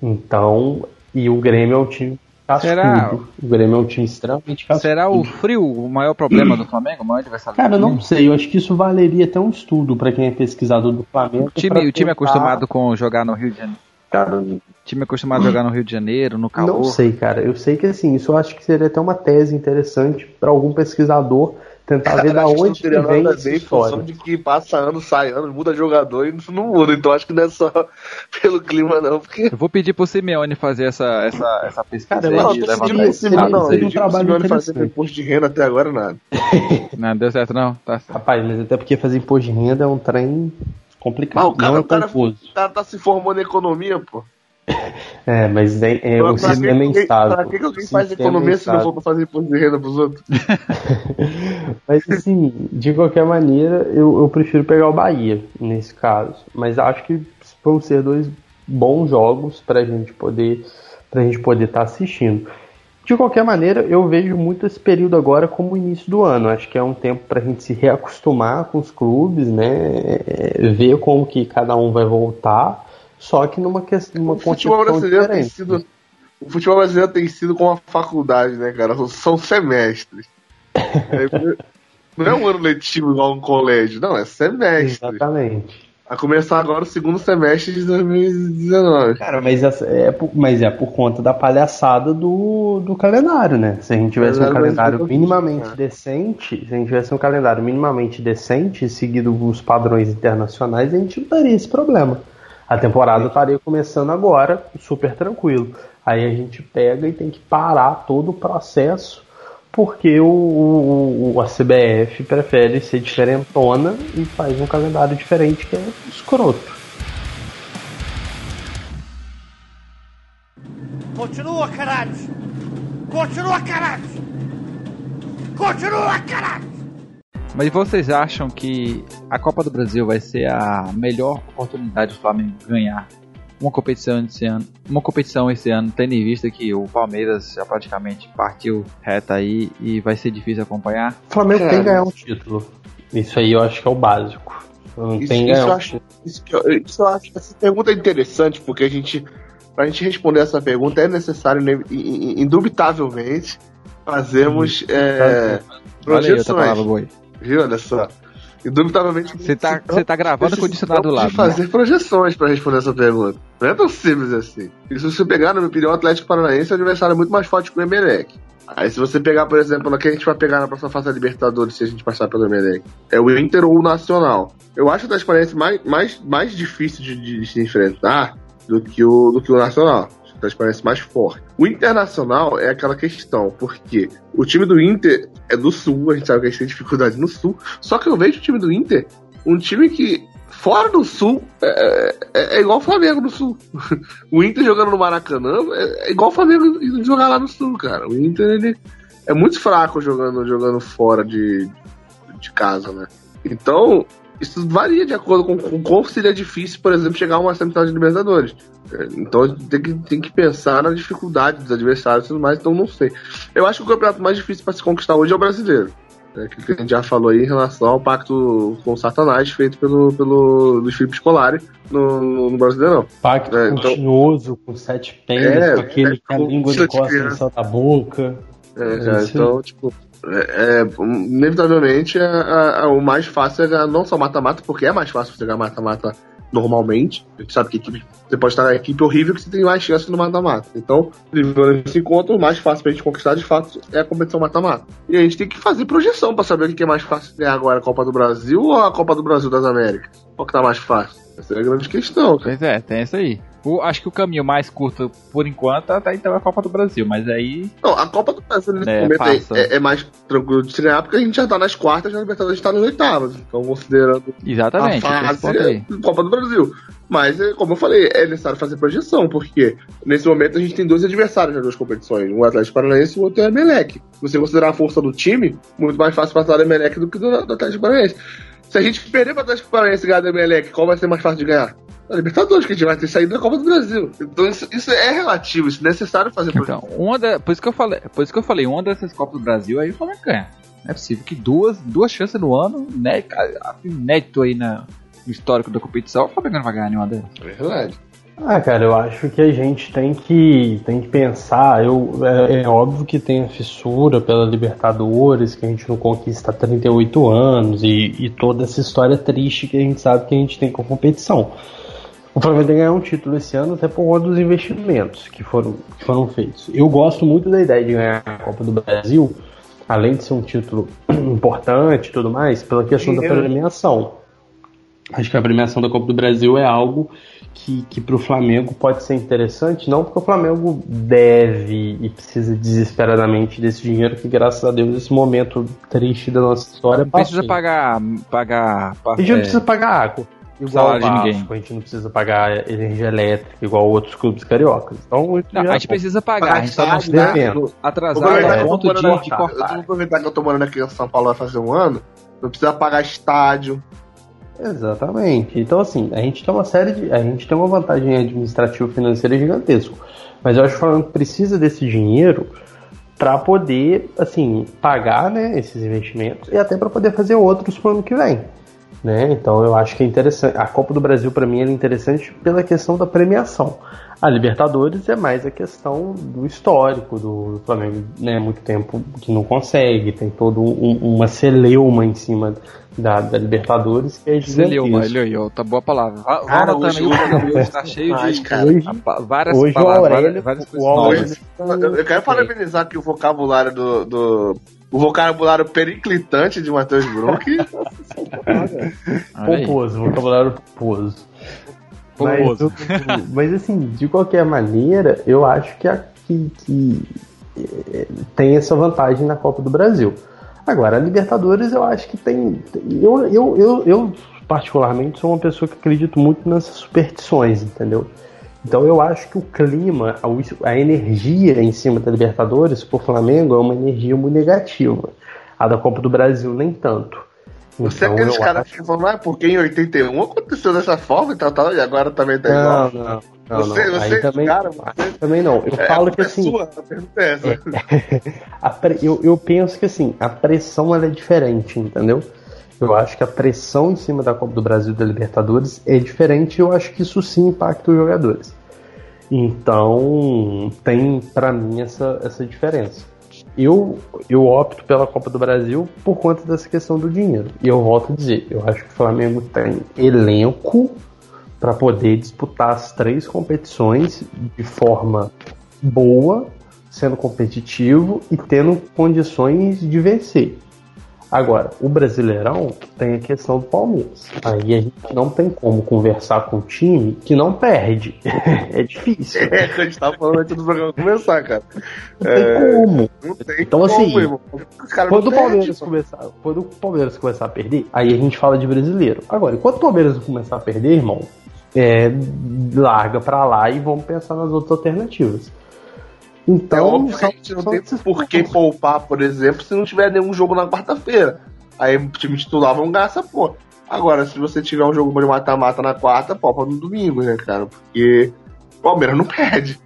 Então, e o Grêmio é um time cascudo. Será? O Grêmio é um time extremamente cascudo. Será o frio o maior problema do Flamengo? O maior adversário Cara, não sei. Eu acho que isso valeria até um estudo para quem é pesquisador do Flamengo. O time, o time é acostumado com jogar no Rio de Janeiro. Cara, O time é acostumado a jogar no Rio de Janeiro, no calor. Não sei, cara. Eu sei que assim, isso eu acho que seria até uma tese interessante para algum pesquisador tentar ver da onde que vem essa história. de que passa ano, sai ano, muda jogador e isso não muda. Então acho que não é só pelo clima, não. Porque... Eu vou pedir pro Simeone fazer essa, essa, essa pesquisa Cara, não, de não, levantar não, esse- não, não, seria um trabalho trabalho fazer imposto de renda até agora, nada. Não, deu certo não? Tá certo. Rapaz, mas até porque fazer imposto de renda é um trem complicado. Ah, o cara- não é o cara- confuso. O cara tá se formando em economia, pô. É, mas é, é, Pra- o pra sistema é que- instável. Pra que, que alguém faz sistema economia é se não for pra fazer imposto de renda pros outros? Mas assim, de qualquer maneira, eu, eu prefiro pegar o Bahia nesse caso. Mas acho que vão ser dois bons jogos pra gente poder pra gente poder estar assistindo. De qualquer maneira, eu vejo muito esse período agora como o início do ano. Acho que é um tempo pra gente se reacostumar com os clubes, né? É, Ver como que cada um vai voltar. Só que numa questão, numa O futebol brasileiro tem sido. O futebol brasileiro tem sido como uma faculdade, né, cara? São semestres. É, não é um ano letivo igual um colégio, não, é semestre. Exatamente. A começar agora o segundo semestre de 2019. Cara, mas, essa- é por, mas é por conta da palhaçada do, do calendário, né? Se a gente tivesse um Calendário minimamente é. decente, se a gente tivesse um calendário minimamente decente, seguido os padrões internacionais, a gente não teria esse problema. A temporada estaria começando agora, super tranquilo. Aí a gente pega e tem que parar todo o processo, porque o, o- a CBF prefere ser diferentona e faz um calendário diferente que é escroto. Continua, caralho! Continua, caralho! Continua, caralho! Mas vocês acham que a Copa do Brasil vai ser a melhor oportunidade do Flamengo ganhar uma competição esse ano? Uma competição esse ano, tendo em vista que o Palmeiras já praticamente partiu reta aí e vai ser difícil acompanhar? O Flamengo tem Cara. que ganhar um título. Isso aí eu acho que é o básico. Não Isso, tem isso ganhar eu acho, isso, eu acho- essa pergunta é interessante porque a gente, pra gente responder essa pergunta é necessário, né, indubitavelmente, fazermos é, Olha aí outra palavra projeções. boi. Viu? Olha só. Indubitavelmente. Você tá, você tá gravando com o dicionário do lado. de né? fazer projeções pra responder essa pergunta. Não é tão simples assim. E se você pegar, na minha opinião, o Atlético Paranaense é um adversário muito mais forte que o Emelec. Aí se você pegar, por exemplo, no que a gente vai pegar na próxima fase da Libertadores, se a gente passar pelo Emelec, é o Inter ou o Nacional. Eu acho o Atlético Paranaense mais, mais, mais difícil de, de se enfrentar do que o, do que o Nacional. Paranaense mais forte. O Internacional é aquela questão, porque o time do Inter é do Sul, a gente sabe que a gente tem dificuldade no Sul, só que eu vejo o time do Inter um time que, fora do Sul, é, é- é igual o Flamengo no Sul. o Inter jogando no Maracanã é, é igual o Flamengo jogar lá no Sul, cara. O Inter, ele é muito fraco jogando, jogando fora de, de casa, né? Então, isso varia de acordo com, com como seria difícil, por exemplo, chegar a uma semifinal de Libertadores. É, Então tem que, tem que pensar na dificuldade dos adversários e tudo mais, então não sei. Eu acho que o campeonato mais difícil para se conquistar hoje é o brasileiro. É aquilo que a gente já falou aí em relação ao pacto com o Satanás feito pelo, pelo Luiz Felipe Scolari no, no, no Brasileirão. Pacto É, então- continuoso, com sete penas, É, com aquele é, que a com língua de de costa criança. só da boca. É, É então, tipo, é, é, inevitavelmente é, é, é, o mais fácil é não só mata-mata, porque é mais fácil você ganhar mata-mata normalmente. A gente sabe que equipe, você pode estar na equipe horrível que você tem mais chance no mata-mata. Então, levando esse encontro, o mais fácil pra gente conquistar de fato é a competição mata-mata. E a gente tem que fazer projeção pra saber o que é mais fácil ganhar agora, a Copa do Brasil ou a Copa do Brasil das Américas? Qual que tá mais fácil? Essa é a grande questão. Pois é, tem isso aí. O- acho que o caminho mais curto, por enquanto, tá então a Copa do Brasil, mas aí. Não, a Copa do Brasil nesse É, momento é, passa. é- é mais tranquilo de se ganhar, porque a gente já tá nas quartas, já a Libertadores tá nas oitavas. Então, considerando Exatamente, a esse fase aí. é Copa do Brasil. Mas, é, como eu falei, é necessário fazer projeção, porque nesse momento a gente tem dois adversários nas duas competições, um Atlético Paranaense e o outro é o Emelec. Você considerar a força do time, muito mais fácil passar do Emelec do que do, do Atlético Paranaense. Se a gente perder para o Atlético Paranaense e ganhar do Emelec, qual vai ser mais fácil de ganhar? A Libertadores, que a gente vai ter saído da Copa do Brasil. Então isso, isso é relativo, isso é necessário fazer projeção. Então, uma da, por, isso que eu falei, por isso que eu falei, uma dessas Copas do Brasil aí o Flamengo ganha. Não é possível que duas, duas chances no ano, né, inédito aí na, no histórico da competição, o Flamengo não vai ganhar nenhuma delas. É verdade. Ah, cara, eu acho que a gente tem que, tem que pensar. Eu, é, é óbvio que tem a fissura pela Libertadores, que a gente não conquista há 38 anos, e, e toda essa história triste que a gente sabe que a gente tem com a competição. O Flamengo tem que ganhar um título esse ano, até por conta dos investimentos que foram, que foram feitos. Eu gosto muito da ideia de ganhar a Copa do Brasil, além de ser um título importante e tudo mais, pela questão da premiação. Acho que a premiação da Copa do Brasil é algo que, que para o Flamengo pode ser interessante, não porque o Flamengo deve e precisa desesperadamente desse dinheiro, que graças a Deus esse momento triste da nossa história. Não precisa pagar. pagar a gente não precisa pagar água. Igual Vasco, de ninguém. a gente não precisa pagar energia elétrica igual outros clubes cariocas. Então, não, a gente precisa pagar, a gente está devendo. Atrasado a ponto de, de cortar. Eu vou aproveitar que eu tô morando aqui em São Paulo vai fazer um ano, não precisa pagar estádio, Exatamente. Então, assim, a gente tem uma série de. A gente tem uma vantagem administrativa financeira gigantesca. Mas eu acho que o Flamengo precisa desse dinheiro para poder, assim, pagar né, esses investimentos e até para poder fazer outros pro ano que vem. Né? Então eu acho que é interessante. A Copa do Brasil, para mim, é interessante pela questão da premiação. A Libertadores é mais a questão do histórico do Flamengo, né? Muito tempo que não consegue, tem toda um, uma celeuma em cima da, da Libertadores que é Celeuma, ele tá boa palavra. Cara, hoje, também, o programa está cheio de cara. Hoje, várias hoje palavras, o Aurélio, várias, o Aurélio, Eu, eu quero parabenizar aqui o vocabulário do, do o vocabulário periclitante de Matheus Brook. pomposo, vocabulário pomposo. Mas, mas, assim, de qualquer maneira, eu acho que, a, que, que é, tem essa vantagem na Copa do Brasil. Agora, a Libertadores eu acho que tem. Eu, eu, eu, eu, particularmente, sou uma pessoa que acredito muito nessas superstições, entendeu? Então eu acho que o clima, a, energia em cima da Libertadores, por Flamengo, é uma energia muito negativa. A da Copa do Brasil, nem tanto. Você é então, é aqueles caras que falam, ah, porque em 81 aconteceu dessa forma e tal, tal, e agora também tá igual. Não, não. Não, você, não. Você, também, cara, você... também não. Eu é, falo que assim. Sua, a é essa. É, eu, eu penso que assim, a pressão ela é diferente, entendeu? Eu acho que a pressão em cima da Copa do Brasil da Libertadores é diferente eu acho que isso sim impacta os jogadores. Então, tem para mim essa, essa diferença. Eu, eu opto pela Copa do Brasil por conta dessa questão do dinheiro. E eu volto a dizer, eu acho que o Flamengo tem elenco para poder disputar as três competições de forma boa, sendo competitivo e tendo condições de vencer. Agora, o Brasileirão tem a questão do Palmeiras. Aí a gente não tem como conversar com um time que não perde. é difícil. É, a gente tava falando antes do programa começar, cara. Não é... tem como. Não tem então, como, assim, irmão. Quando o Palmeiras começar, quando o Palmeiras começar a perder, aí a gente fala de brasileiro. Agora, enquanto o Palmeiras começar a perder, irmão, é, larga para lá e vamos pensar nas outras alternativas. Então, é a gente não tem por que poupar, por exemplo, se não tiver nenhum jogo na quarta-feira. Aí o time titular vão gastar, pô. Agora, se você tiver um jogo de mata-mata na quarta, poupa no domingo, né, cara? Porque o Palmeiras não perde.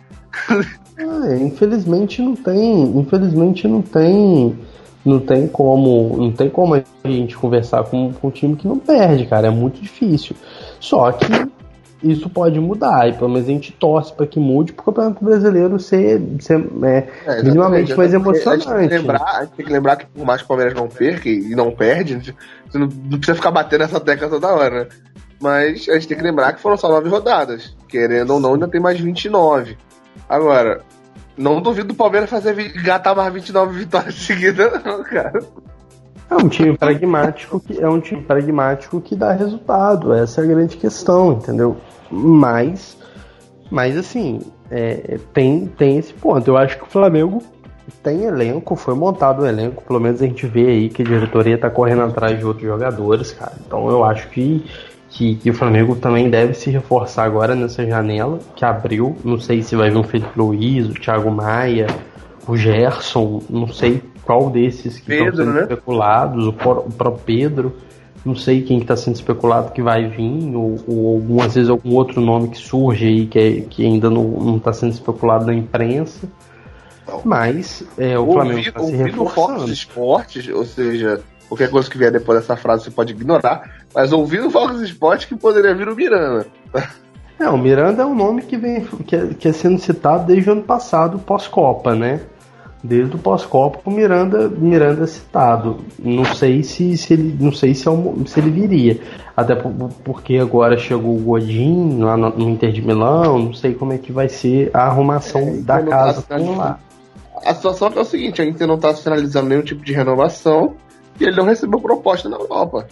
É, infelizmente não tem. Infelizmente não tem. Não tem como. Não tem como a gente conversar com, com um time que não perde, cara. É muito difícil. Só que isso pode mudar, e pelo menos a gente torce para que mude para o Campeonato Brasileiro ser, ser é, é, minimamente mais emocionante. A gente, lembrar, a gente tem que lembrar que por mais que o Palmeiras não perca e não perde, você não, não precisa ficar batendo essa tecla toda hora, né? Mas a gente tem que lembrar que foram só nove rodadas. Querendo ou não, ainda tem mais 29. Agora, não duvido do Palmeiras fazer gatar mais 29 vitórias seguidas, não, cara. É um time pragmático que é um time pragmático que dá resultado. Essa é a grande questão, entendeu? Mas, mas assim, é, tem tem esse ponto. Eu acho que o Flamengo tem elenco, foi montado o elenco. Pelo menos a gente vê aí que a diretoria tá correndo atrás de outros jogadores, cara. Então eu acho que que, que, o Flamengo também deve se reforçar agora nessa janela que abriu. Não sei se vai vir o Felipe Luiz, o Thiago Maia, o Gerson, não sei qual desses que estão sendo né? especulados, o, próprio Pedro, não sei quem está sendo especulado que vai vir, ou, ou algumas vezes algum outro nome que surge aí que, é, que ainda não está sendo especulado na imprensa. Mas é, o Flamengo está se reforçando. Fox Esportes, ou seja, qualquer coisa que vier depois dessa frase você pode ignorar, mas ouvindo o Fox Esportes que poderia vir o Miranda. É, o Miranda é um nome que vem que é, que é sendo citado desde o ano passado, pós-Copa, né? Desde o pós-copa o Miranda Miranda citado. Não sei se, se ele não sei se, é um, se ele viria. Até porque agora chegou o Godin lá no, Inter de Milão não sei como é que vai ser a arrumação é, da casa com lá. A situação é que o seguinte, a Inter não tá sinalizando nenhum tipo de renovação e ele não recebeu proposta na Europa.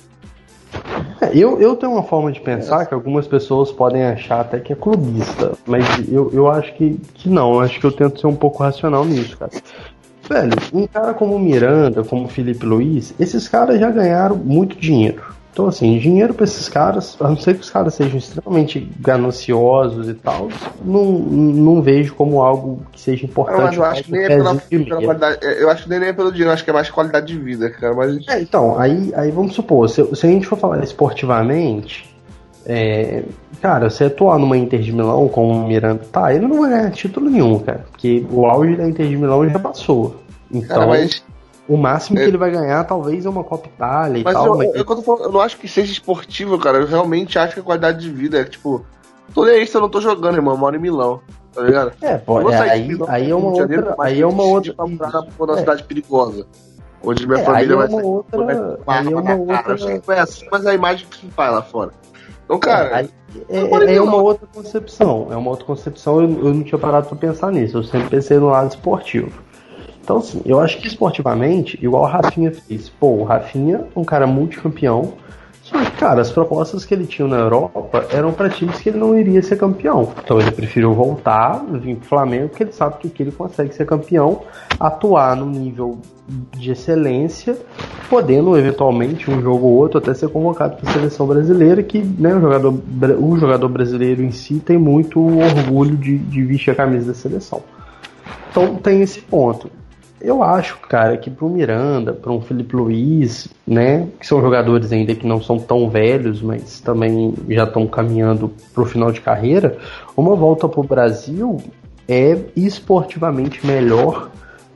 É, eu, eu tenho uma forma de pensar que algumas pessoas podem achar até que é clubista, mas eu, eu acho que, que não. Eu acho que eu tento ser um pouco racional nisso, cara. Velho, um cara como Miranda, como Felipe Luiz, esses caras já ganharam muito dinheiro. Então, assim, dinheiro para esses caras, a não ser que os caras sejam extremamente gananciosos e tal, não, não vejo como algo que seja importante. Eu, eu acho que nem é pela, pela qualidade. Eu acho que nem é pelo dinheiro, acho que é mais qualidade de vida, cara. Mas... É, então, aí, aí vamos supor, se, se a gente for falar esportivamente, é, cara, você atuar numa Inter de Milão com o Miranda, tá, ele não vai ganhar título nenhum, cara, porque o auge da Inter de Milão já passou. Então, cara, mas o máximo é. que ele vai ganhar talvez é uma Copa Itália e mas tal. Eu, mas... Eu, eu, eu, não acho que seja esportivo, cara. Eu realmente acho que a qualidade de vida é tipo. Tô nem aí se eu não tô jogando, irmão. Eu moro em Milão. Tá ligado? É, pode. É, aí, Milão, aí é uma outra. Aí é uma outra. Pra numa é. cidade perigosa. Onde minha é, família é vai uma outra, aí é uma outra. Eu sei que foi assim, mas é a imagem que se faz lá fora. Então, cara. É, aí, é, é, uma outra concepção. É uma outra concepção. Eu, eu não tinha parado pra pensar nisso. Eu sempre pensei no lado esportivo. Então, assim, eu acho que esportivamente, igual o Rafinha fez. Pô, o Rafinha, um cara multicampeão. Só que, cara, as propostas que ele tinha na Europa eram para times que ele não iria ser campeão. Então ele preferiu voltar, vir pro Flamengo, porque ele sabe que aqui ele consegue ser campeão, atuar no nível de excelência, podendo eventualmente um jogo ou outro até ser convocado para a seleção brasileira, que né, o, jogador, o jogador brasileiro em si tem muito orgulho de, de vestir a camisa da seleção. Então tem esse ponto. Eu acho, cara, que um Miranda, para um Felipe Luiz, né, que são jogadores ainda que não são tão velhos, mas também já estão caminhando para o final de carreira, uma volta para o Brasil é esportivamente melhor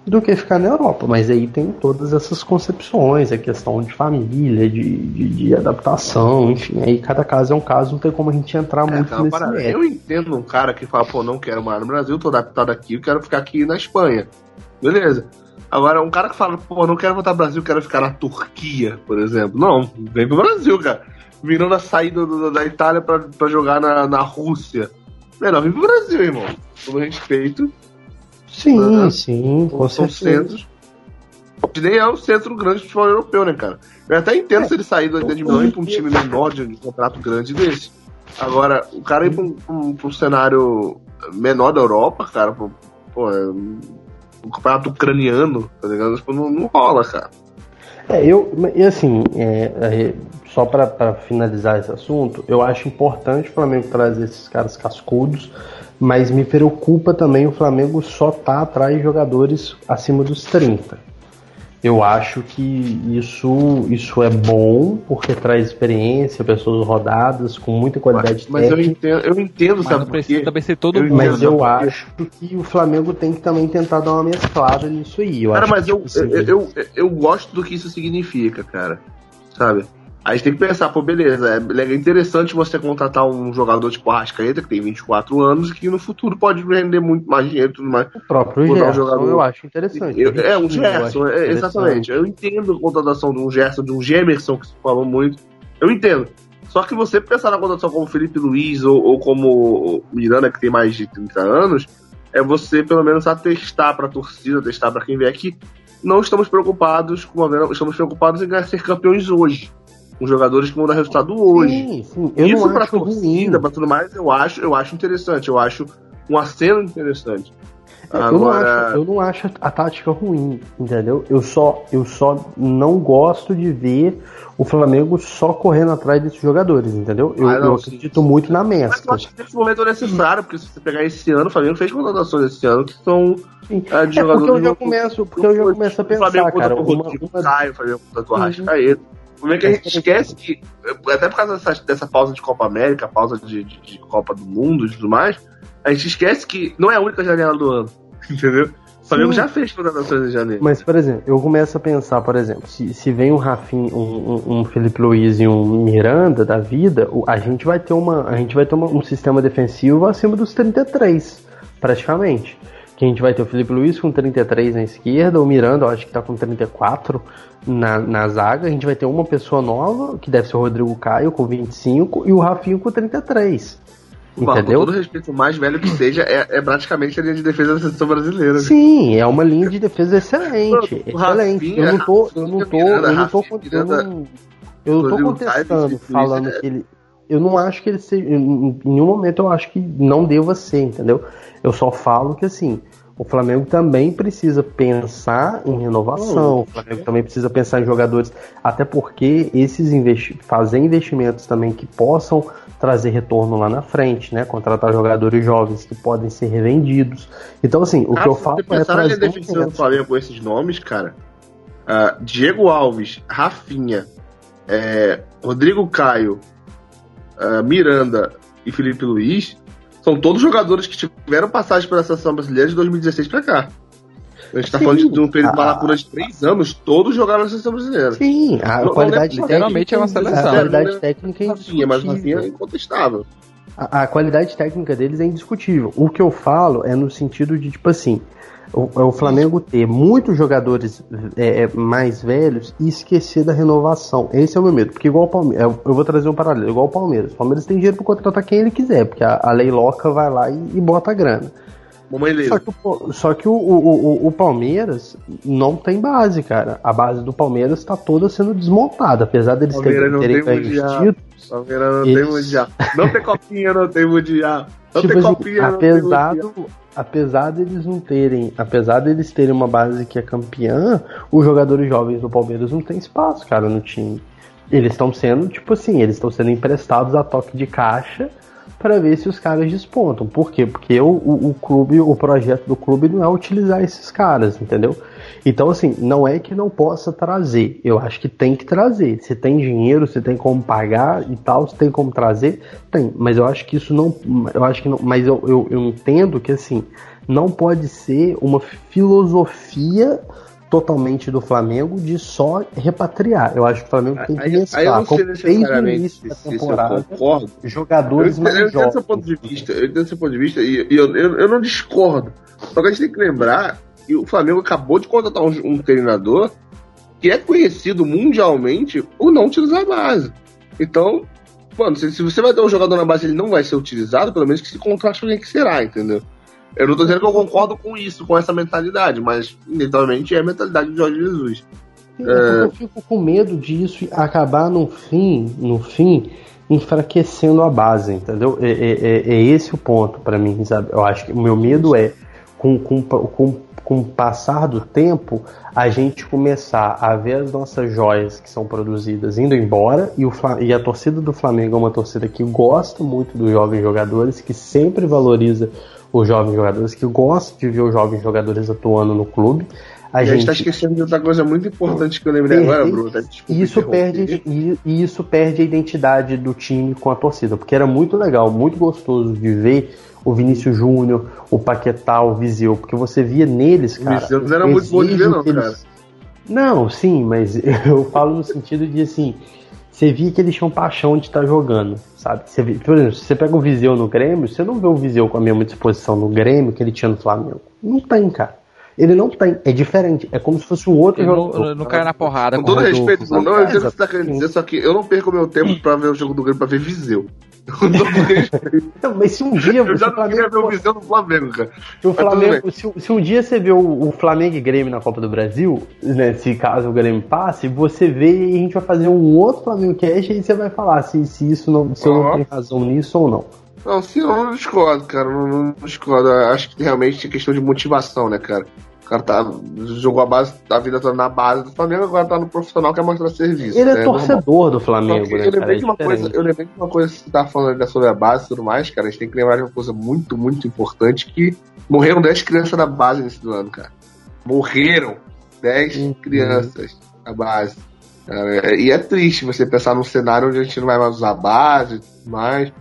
do que ficar na Europa. Mas aí tem todas essas concepções, a questão de família, de, de, de adaptação, enfim, aí cada caso é um caso, não tem como a gente entrar é, muito nesse parada. Eu entendo um cara que fala, pô, não quero morar no Brasil, tô adaptado aqui, eu quero ficar aqui na Espanha. Beleza. Agora, um cara que fala, pô, não quero voltar pro Brasil, quero ficar na Turquia, por exemplo. Não, vem pro Brasil, cara. Virando a saída do, da Itália pra, pra jogar na, na Rússia. Melhor vir pro Brasil, irmão. Com respeito. Sim, né? sim, com São certeza. centros. Que nem é um centro grande de futebol europeu, né, cara? Eu até entendo é. se ele sair do de Milão ir pra um time menor de um contrato grande desse. Agora, o cara ir pra um, pra um, pra um cenário menor da Europa, cara, pô, é o campeonato ucraniano, tá ligado? Tipo, não, não rola, cara. É, eu, e assim, é, é, só para finalizar esse assunto, eu acho importante o Flamengo trazer esses caras cascudos, mas me preocupa também o Flamengo só tá atrás de jogadores acima dos 30. Eu acho que isso, isso é bom, porque traz experiência, pessoas rodadas, com muita qualidade mas, mas técnica. Mas eu entendo, eu entendo mas sabe? Não precisa também ser todo mundo. Mas eu acho que o Flamengo tem que também tentar dar uma mesclada nisso aí. Eu cara, mas eu, eu, eu, eu gosto do que isso significa, cara. Sabe? A gente tem que pensar, pô, beleza, é interessante você contratar um jogador tipo Arrascaeta, que tem 24 anos, e que no futuro pode render muito mais dinheiro e tudo mais. O próprio Gerson, um jogador. eu acho interessante. Eu, é, um Gerson, é, exatamente. Eu entendo a contratação de um Gerson, de um Gemerson, que se falou muito. Eu entendo. Só que você pensar na contratação como Felipe Luiz ou, ou como Miranda, que tem mais de 30 anos, é você pelo menos atestar para a torcida, testar para quem vier aqui. Não estamos preocupados com a estamos preocupados em ser campeões hoje com jogadores que vão dar resultado hoje. Sim, sim. Eu Isso pra torcida, pra tudo mais, eu acho, eu acho interessante. Eu acho um aceno interessante. Agora... Eu, não acho, eu não acho a tática ruim, entendeu? Eu só, eu só não gosto de ver o Flamengo só correndo atrás desses jogadores, entendeu? Eu, ah, não, eu acredito sim. muito na mescla. Mas eu acho que nesse momento é necessário, porque se você pegar esse ano, o Flamengo fez contratações esse ano que são sim. é, de é, jogadores. Porque eu já começo, porque eu já começo a pensar, o Flamengo cara. Uma, uma... Caio, o Flamengo contratou o Arrascaeta. Como é que a gente esquece que, até por causa dessa, dessa pausa de Copa América, pausa de, de, de, Copa do Mundo e tudo mais, a gente esquece que não é a única janela do ano, entendeu? Flamengo já fez contratações em janeiro. Mas, por exemplo, eu começo a pensar, por exemplo, se, se vem um Rafinha, um, um, um, Felipe Luiz e um Miranda da vida, a gente vai ter, uma, a gente vai ter uma, um sistema defensivo acima dos 33, praticamente que a gente vai ter o Felipe Luiz com 33 na esquerda, o Miranda, eu acho que tá com 34 na, na zaga. A gente vai ter uma pessoa nova, que deve ser o Rodrigo Caio, com 25, e o Rafinho com 33. Marco, Entendeu? Com todo respeito, o mais velho que seja, é, é praticamente a linha de defesa da seleção brasileira. Sim, é uma linha de defesa excelente. Excelente. Eu não tô, eu não tô, eu não tô, eu não, eu não tô contestando, falando é- que ele. Eu não acho que ele seja. Em nenhum momento eu acho que não deva ser, entendeu? Eu só falo que assim. O Flamengo também precisa pensar em renovação, o Flamengo também precisa pensar em jogadores, até porque esses investi fazer investimentos também que possam trazer retorno lá na frente, né? Contratar jogadores jovens que podem ser revendidos. Então, assim, o que eu falo Se é trazer defensiva do. Flamengo com esses nomes, cara. ah, Diego Alves, Rafinha, é, Rodrigo Caio, ah, Miranda e Felipe Luiz são todos jogadores que tiveram passagem pela seleção brasileira de 2016 pra cá. A gente tá Sim. falando de um período de Ah. de três anos, todos jogaram na seleção brasileira. Sim, a Não- não qualidade lembro- literalmente é uma técnica- seleção. A qualidade Né? técnica é Rafinha, mas o Rafinha é indiscutível. incontestável. A, a qualidade técnica deles é indiscutível. O que eu falo é no sentido de, tipo assim, o, é o Flamengo ter muitos jogadores é, é, mais velhos e esquecer da renovação. Esse é o meu medo. Porque igual o Palmeiras, eu, eu vou trazer um paralelo, igual o Palmeiras. O Palmeiras tem dinheiro para contratar quem ele quiser, porque a, a lei loca vai lá e, e bota a grana. Só que, o, só que o, o, o, Palmeiras não tem base, cara. A base do Palmeiras está toda sendo desmontada, apesar deles Palmeiras terem, tem ganho os títulos. Palmeiras não Eles- tem mundial. Não tem copinha, não tem mundial. Não tipo tem assim, copinha, não tem apesar, mundial. apesar deles não terem, apesar deles terem uma base que é campeã, os jogadores jovens do Palmeiras não têm espaço, cara, no time. Eles estão sendo, tipo assim, eles estão sendo emprestados a toque de caixa para ver se os caras despontam. Por quê? Porque o, o, o clube, o projeto do clube não é utilizar esses caras, entendeu? Então, assim, não é que não possa trazer. Eu acho que tem que trazer. Se tem dinheiro, se tem como pagar e tal, se tem como trazer, tem. Mas eu acho que isso não. Eu acho que não. Mas eu, eu, eu entendo que assim, não pode ser uma filosofia totalmente do Flamengo de só repatriar. Eu acho que o Flamengo tem que eu mesclar. no necessariamente início da eu temporada, concordo. Eu, jogadores eu mais entendo jovens. seu ponto de vista, eu entendo seu ponto de vista e, e eu, eu, eu não discordo. Só que a gente tem que lembrar que o Flamengo acabou de contratar um, um treinador que é conhecido mundialmente por não utilizar a base. Então, mano, se, se você vai ter um jogador na base ele não vai ser utilizado, pelo menos que se contrate alguém que será, entendeu? Eu não tô dizendo que eu concordo com isso, com essa mentalidade, mas inevitavelmente é a mentalidade do Jorge Jesus. É Eu fico com medo disso acabar no fim, no fim, enfraquecendo a base, entendeu? É, é- é- é esse o ponto pra mim, sabe? Eu acho que o meu medo é, com, com, com, com o passar do tempo, a gente começar a ver as nossas joias que são produzidas indo embora e, o, e a torcida do Flamengo é uma torcida que gosta muito dos jovens jogadores, que sempre valoriza os jovens jogadores, que gosta de ver os jovens jogadores atuando no clube. A a gente gente tá esquecendo de outra coisa muito importante que eu lembrei Perder- agora, Bruno. tá? Desculpa e isso perde e, e isso perde a identidade do time com a torcida, porque era muito legal, muito gostoso de ver o Vinícius Júnior, o Paquetá, o Viseu, porque você via neles, O cara. Viseu não era muito bom de ver, não, eles- cara. Não, sim, mas eu falo no sentido de assim, você via que eles tinham paixão de estar jogando, sabe? Você vê- por exemplo, se você pega o Viseu no Grêmio, você não vê o Viseu com a mesma disposição no Grêmio que ele tinha no Flamengo. Não tem, cara. Ele não tem, é diferente, é como se fosse um outro Ele não, jogador. não cai na porrada Com com o todo respeito, não, eu entendo o que você tá querendo dizer, só que eu não perco meu tempo pra ver o jogo do Grêmio pra ver Viseu. Não, mas se um dia eu já não queria ver o Flamengo, Viseu no Flamengo, cara. se, o Flamengo se, se um dia você vê o, o Flamengo e Grêmio na Copa do Brasil, né, se caso o Grêmio passe, você vê e a gente vai fazer um outro Flamengo Cash e aí você vai falar se, se isso não, se eu não tenho razão nisso ou não. Não, sim, eu não discordo, cara. Não, não discordo. Eu Acho que realmente é questão de motivação, né, cara? O cara tá, jogou a base a vida toda na base do Flamengo, agora tá no profissional, quer mostrar serviço. Ele é né? torcedor do Só Flamengo, né, eu lembrei É de uma coisa, eu lembrei de uma coisa que você tá falando ainda sobre a base e tudo mais, cara. A gente tem que lembrar de uma coisa muito, muito importante que morreram 10 crianças da base nesse ano, cara. Morreram 10 Uhum. crianças da base. Cara, e é triste você pensar num cenário onde a gente não vai mais usar base e tudo mais.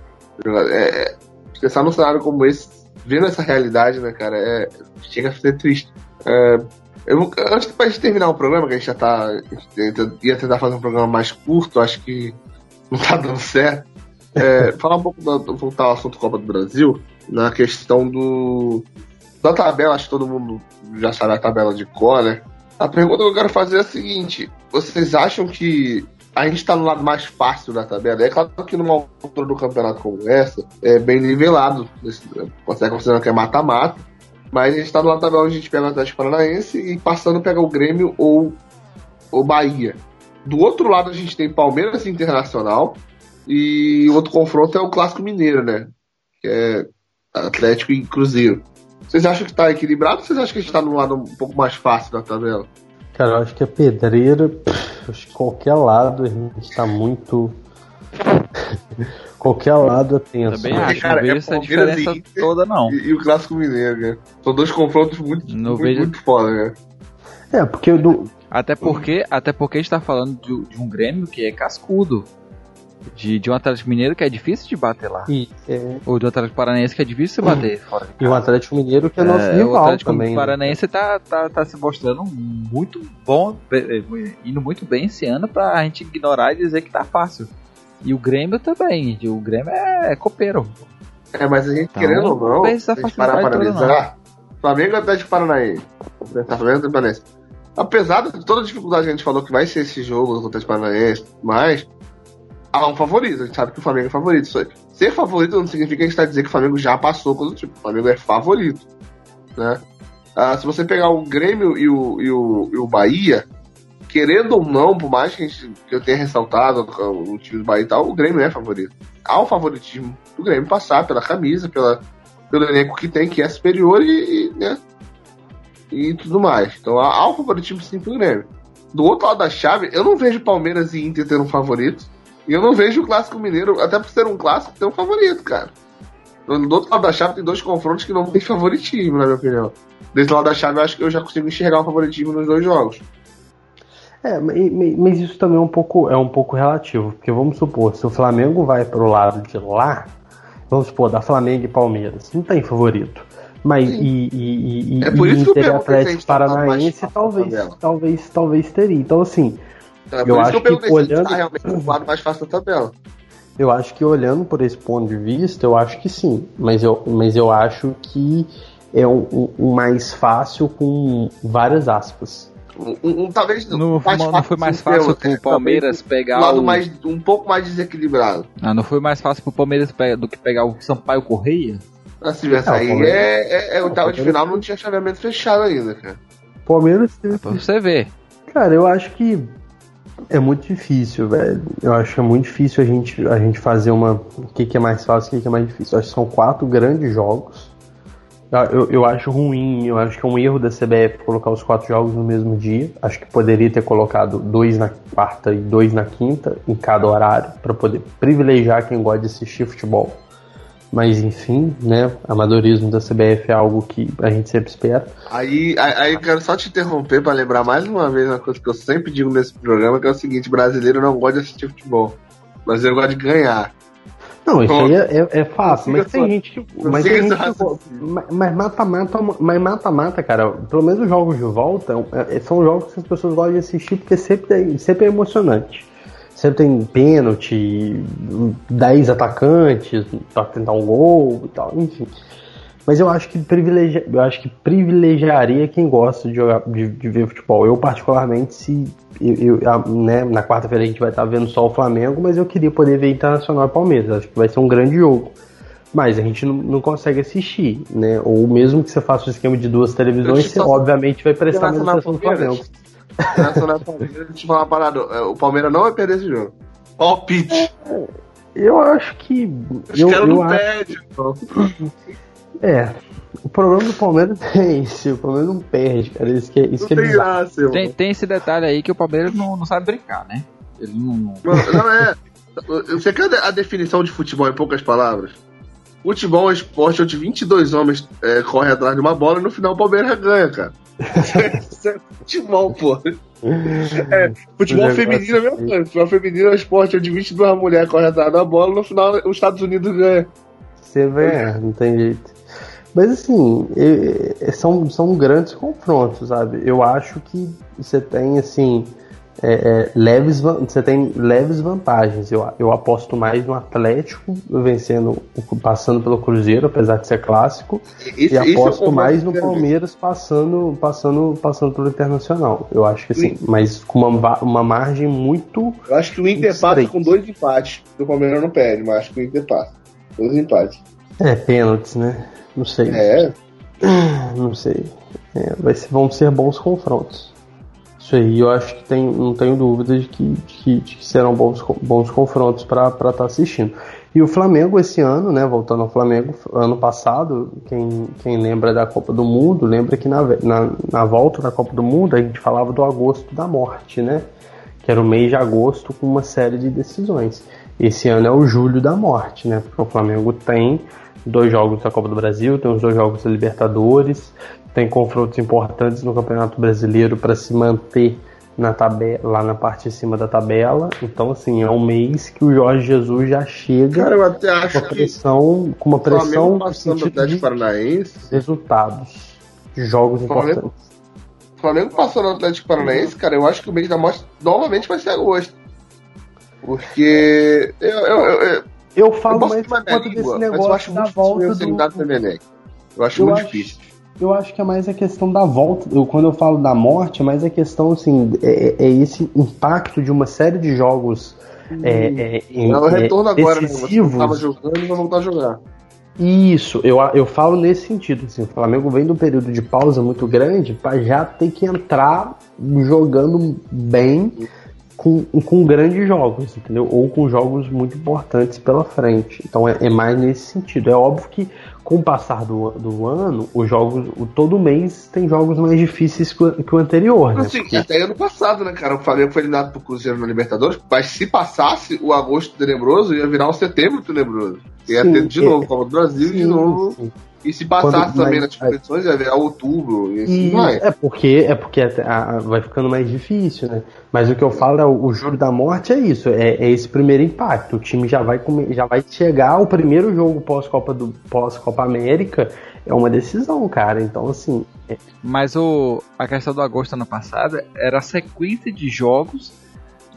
É, é, pensar num cenário como esse, vendo essa realidade, né, cara, é, chega a ser triste. É, eu, antes pra gente terminar o programa, que a gente já tá. gente ia tentar fazer um programa mais curto, acho que não tá dando certo. É, falar um pouco, voltar ao assunto Copa do Brasil, na questão do. Da tabela, acho que todo mundo já sabe a tabela de cor, né? A pergunta que eu quero fazer é a seguinte: vocês acham que a gente tá no lado mais fácil da tabela. É claro que numa altura do campeonato como essa, é bem nivelado. Consegue considerar que é mata-mata. Mas a gente tá no lado da tabela onde a gente pega o Atlético Paranaense e passando pega o Grêmio ou o Bahia. Do outro lado a gente tem Palmeiras Internacional e outro confronto é o Clássico Mineiro, né? Que é Atlético e Cruzeiro. Vocês acham que tá equilibrado ou vocês acham que a gente tá no lado um pouco mais fácil da tabela? Cara, eu acho que a pedreira, acho que qualquer lado a gente tá muito. qualquer lado é tenso. Também Porque, acho, cara, não vejo é essa diferença e Inter toda, não. E, e o Clássico Mineiro, né? São dois confrontos muito, Não muito, vejo- muito foda, né? É, porque do, Até porque, até porque a gente tá falando de, de um Grêmio que é cascudo. De, de um Atlético Mineiro que é difícil de bater lá. e, é, Ou de um Atlético Paranaense que é difícil de bater fora de e o casa. Atlético Mineiro que é nosso É, o rival Atlético também. né? Paranaense tá, tá, tá se mostrando muito bom, eh, indo muito bem esse ano pra gente ignorar e dizer que tá fácil. E o Grêmio também, o Grêmio é, copeiro. É, mas a gente, Então, querendo ou não, essa a gente parar para analisar, Flamengo e Atlético Paranaense. Tá, Flamengo e Paranaense. Apesar de toda a dificuldade que a gente falou que vai ser esse jogo do Atlético Paranaense, mas há um favorito. A gente sabe que o Flamengo é favorito. Isso aí- Ser favorito não significa que a gente está dizendo que o Flamengo já passou coisa do tipo. O Flamengo é favorito. Né? Ah, se você pegar o Grêmio e o, e, o, e o Bahia, querendo ou não, por mais que, gente- que eu tenha ressaltado o time do Bahia e tal, o Grêmio é favorito. Há o favoritismo do Grêmio passar pela camisa, pela, pelo elenco que tem, que é superior e, e, né, e tudo mais. Então há, há o favoritismo sim pro Grêmio. Do outro lado da chave, eu não vejo Palmeiras e Inter tendo um favorito. E eu não vejo o Clássico Mineiro, até por ser um clássico, ter um favorito, cara. Do outro lado da chave tem dois confrontos que não tem favoritismo, na minha opinião. Desse lado da chave, eu acho que eu já consigo enxergar o favoritismo nos dois jogos. É, ma- ma- mas isso também é um pouco, é um pouco relativo, porque vamos supor, se o Flamengo vai pro lado de lá, vamos supor, da Flamengo e Palmeiras, não tem favorito. Mas Sim. e, e, e, É por e isso que eu Inter e se a Atlético tá Paranaense fácil talvez, talvez, talvez teria. Então assim, É, Eu acho que eu que gente olhando- tá realmente no lado mais fácil da tabela. eu acho que olhando por esse ponto de vista, eu acho que sim. Mas eu, mas eu acho que é um- um mais fácil com várias aspas. Um, um- um- talvez Não, mais não foi mais fácil pro Palmeiras um pegar lado o... mais, um pouco mais desequilibrado. Ah, não foi mais fácil pro Palmeiras do que pegar o Sampaio Correia? Assim, essa É, o aí Palmeiras- é, é, é o tal de Palmeiras- final não tinha chaveamento fechado ainda, cara. Palmeiras É pra você ver. Cara, eu acho que é muito difícil, velho. Eu acho que é muito difícil a gente, a gente fazer uma. O que, que é mais fácil e o que, que é mais difícil. Eu acho que são quatro grandes jogos. Eu, eu, eu acho ruim, eu acho que é um erro da CBF colocar os quatro jogos no mesmo dia. Acho que poderia ter colocado dois na quarta e dois na quinta, em cada horário, para poder privilegiar quem gosta de assistir futebol. Mas enfim, né? Amadorismo da CBF é algo que a gente sempre espera. Aí, aí, quero só te interromper pra lembrar mais uma vez uma coisa que eu sempre digo nesse programa, que é o seguinte, brasileiro não gosta de assistir futebol. Brasileiro gosta de ganhar. Não, isso aí é, é- é fácil, mas tem gente que. Mas tem gente que. mas- mata-mata, mas mata-mata, cara, pelo menos os jogos de volta é- são jogos que as pessoas gostam de assistir porque sempre, é- sempre é emocionante. Sempre tem pênalti, 10 atacantes pra tentar um gol e tal, enfim. Mas eu acho que privilegia, eu acho que privilegiaria quem gosta de, jogar, de, de ver futebol. Eu, particularmente, se eu, eu- a- né, na quarta-feira a gente vai estar vendo só o Flamengo, mas eu queria poder ver Internacional e Palmeiras. Acho que vai ser um grande jogo. Mas a gente não, não consegue assistir, né? Ou mesmo que você faça o esquema de duas televisões, você só- obviamente vai prestar Internacional atenção no Palmeiras. Flamengo. Internacional Palmeiras, deixa eu te falar uma parada. é, O Palmeiras não vai perder esse jogo. Palpite. Eu acho que. Os Eu, caras eu não acho, perdem. é. O problema do Palmeiras é esse. O Palmeiras não perde, cara. Isso que é, isso Não que é tem bizarro. graça. Tem, tem esse detalhe aí que o Palmeiras não, não sabe brincar, né? Ele não. não- não é. Você quer a definição de futebol em poucas palavras? Futebol é um esporte onde 22 homens é, correm atrás de uma bola e no final o Palmeiras ganha, cara. Isso é futebol, pô. É, futebol Um negócio feminino é a mesma coisa. Futebol feminino é um esporte onde 22 mulheres correm atrás da bola e no final os Estados Unidos ganha. Você vê, é, não tem jeito. Mas assim, é- é- são, são grandes confrontos, sabe? Eu acho que você tem, assim, é, é, leves, você tem leves vantagens. Eu, eu aposto mais no Atlético vencendo, passando pelo Cruzeiro, apesar de ser clássico, Esse- e esse aposto mais no. Palmeiras passando, passando, passando pelo Internacional. Eu acho que sim, mas com uma, uma margem muito. Eu acho que o Inter Isso passa com dois empates. O Palmeiras não perde, mas acho que o Inter passa. Dois empates. É, pênaltis, né? Não sei. É, Não sei. É, vai ser- vão ser bons confrontos. Isso aí, eu acho que tem, não tenho dúvida de que, de que, de que serão bons, bons confrontos para estar assistindo. E o Flamengo esse ano, né? Voltando ao Flamengo, ano passado, quem, quem lembra da Copa do Mundo, lembra que na, na, na volta da Copa do Mundo a gente falava do agosto da morte, né? Que era o mês de agosto com uma série de decisões. Esse ano é o julho da morte, né? Porque o Flamengo tem dois jogos da Copa do Brasil, tem os dois jogos da Libertadores, tem confrontos importantes no Campeonato Brasileiro para se manter na tabela, lá na parte de cima da tabela. Então, assim, é um mês que o Jorge Jesus já chega cara, eu até com acho uma que pressão, com uma pressão no passando o sentido Atlético de Paranaense. resultados de jogos Flamengo- importantes. O Flamengo passando o Atlético Paranaense, cara, eu acho que o mês da morte novamente vai ser agosto. Porque eu, eu, eu, eu, Eu falo eu mais língua, desse negócio acho da volta do. Eu acho Eu muito acho- difícil. Eu acho que é mais a questão da volta. Eu, quando eu falo da morte, é mais a questão assim, é, é esse impacto de uma série de jogos é, é, em- É o retorno é, agora, né? Você decisivos. não tava jogando e vai voltar a jogar. Isso, eu, eu falo nesse sentido. Assim, o Flamengo vem de um período de pausa muito grande para já ter que entrar jogando bem com, com grandes jogos, entendeu? Ou com jogos muito importantes pela frente. Então é, é mais nesse sentido. É óbvio que com o passar do, do ano, os jogos, o, todo mês tem jogos mais difíceis que o, que o anterior, né? Assim, Porque- até ano passado, né, cara? O Flamengo foi eliminado pro Cruzeiro na Libertadores, mas se passasse o agosto tenebroso, ia virar o setembro tenebroso. Ia Sim, ter de é- novo Copa do Brasil, de Sim, novo. sim. E se passasse Quando- também mas- nas competições, ia virar outubro. E assim E vai. é porque é porque a- a- vai ficando mais difícil, né? Mas o que eu falo é o, o juro da morte é isso, é, é esse primeiro impacto. O time já vai come- já vai chegar o primeiro jogo pós Copa do pós Copa América é uma decisão, cara. Então assim, é- Mas o, a questão do agosto ano passado era a sequência de jogos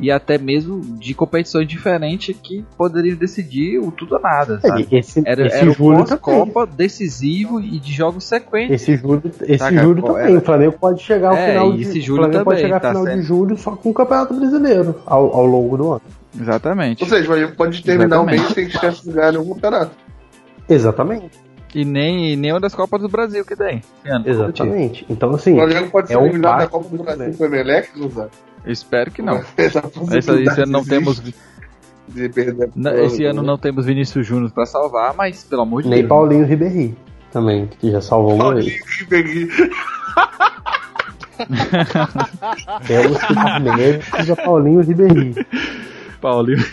e até mesmo de competições diferentes que poderiam decidir o tudo ou nada, sabe? esse Era, esse era o pós-Copa decisivo e de jogos sequentes. Esse julho, esse Saca? julho também. era? O Flamengo pode chegar ao É, final e de esse o julho Flamengo pode também, chegar ao tá final de certo. julho só com o Campeonato Brasileiro ao, ao longo do ano. Exatamente. Ou seja, o Flamengo pode terminar o mês sem chance de ganhar nenhum campeonato. Exatamente. E nem nenhuma das Copas do Brasil que tem. esse Exatamente. Então O assim, Flamengo pode ser é um eliminado da pacto Copa do Brasil com o Emelec, Luzão. Espero que não. Essa esse ano não temos. de perder na- Esse ano não temos Vinícius Júnior pra salvar, mas pelo amor de nem Deus. Paulinho Ribéry também, que já salvou uma vez. Paulinho. Temos que méritos a Paulinho Ribéry. Paulinho.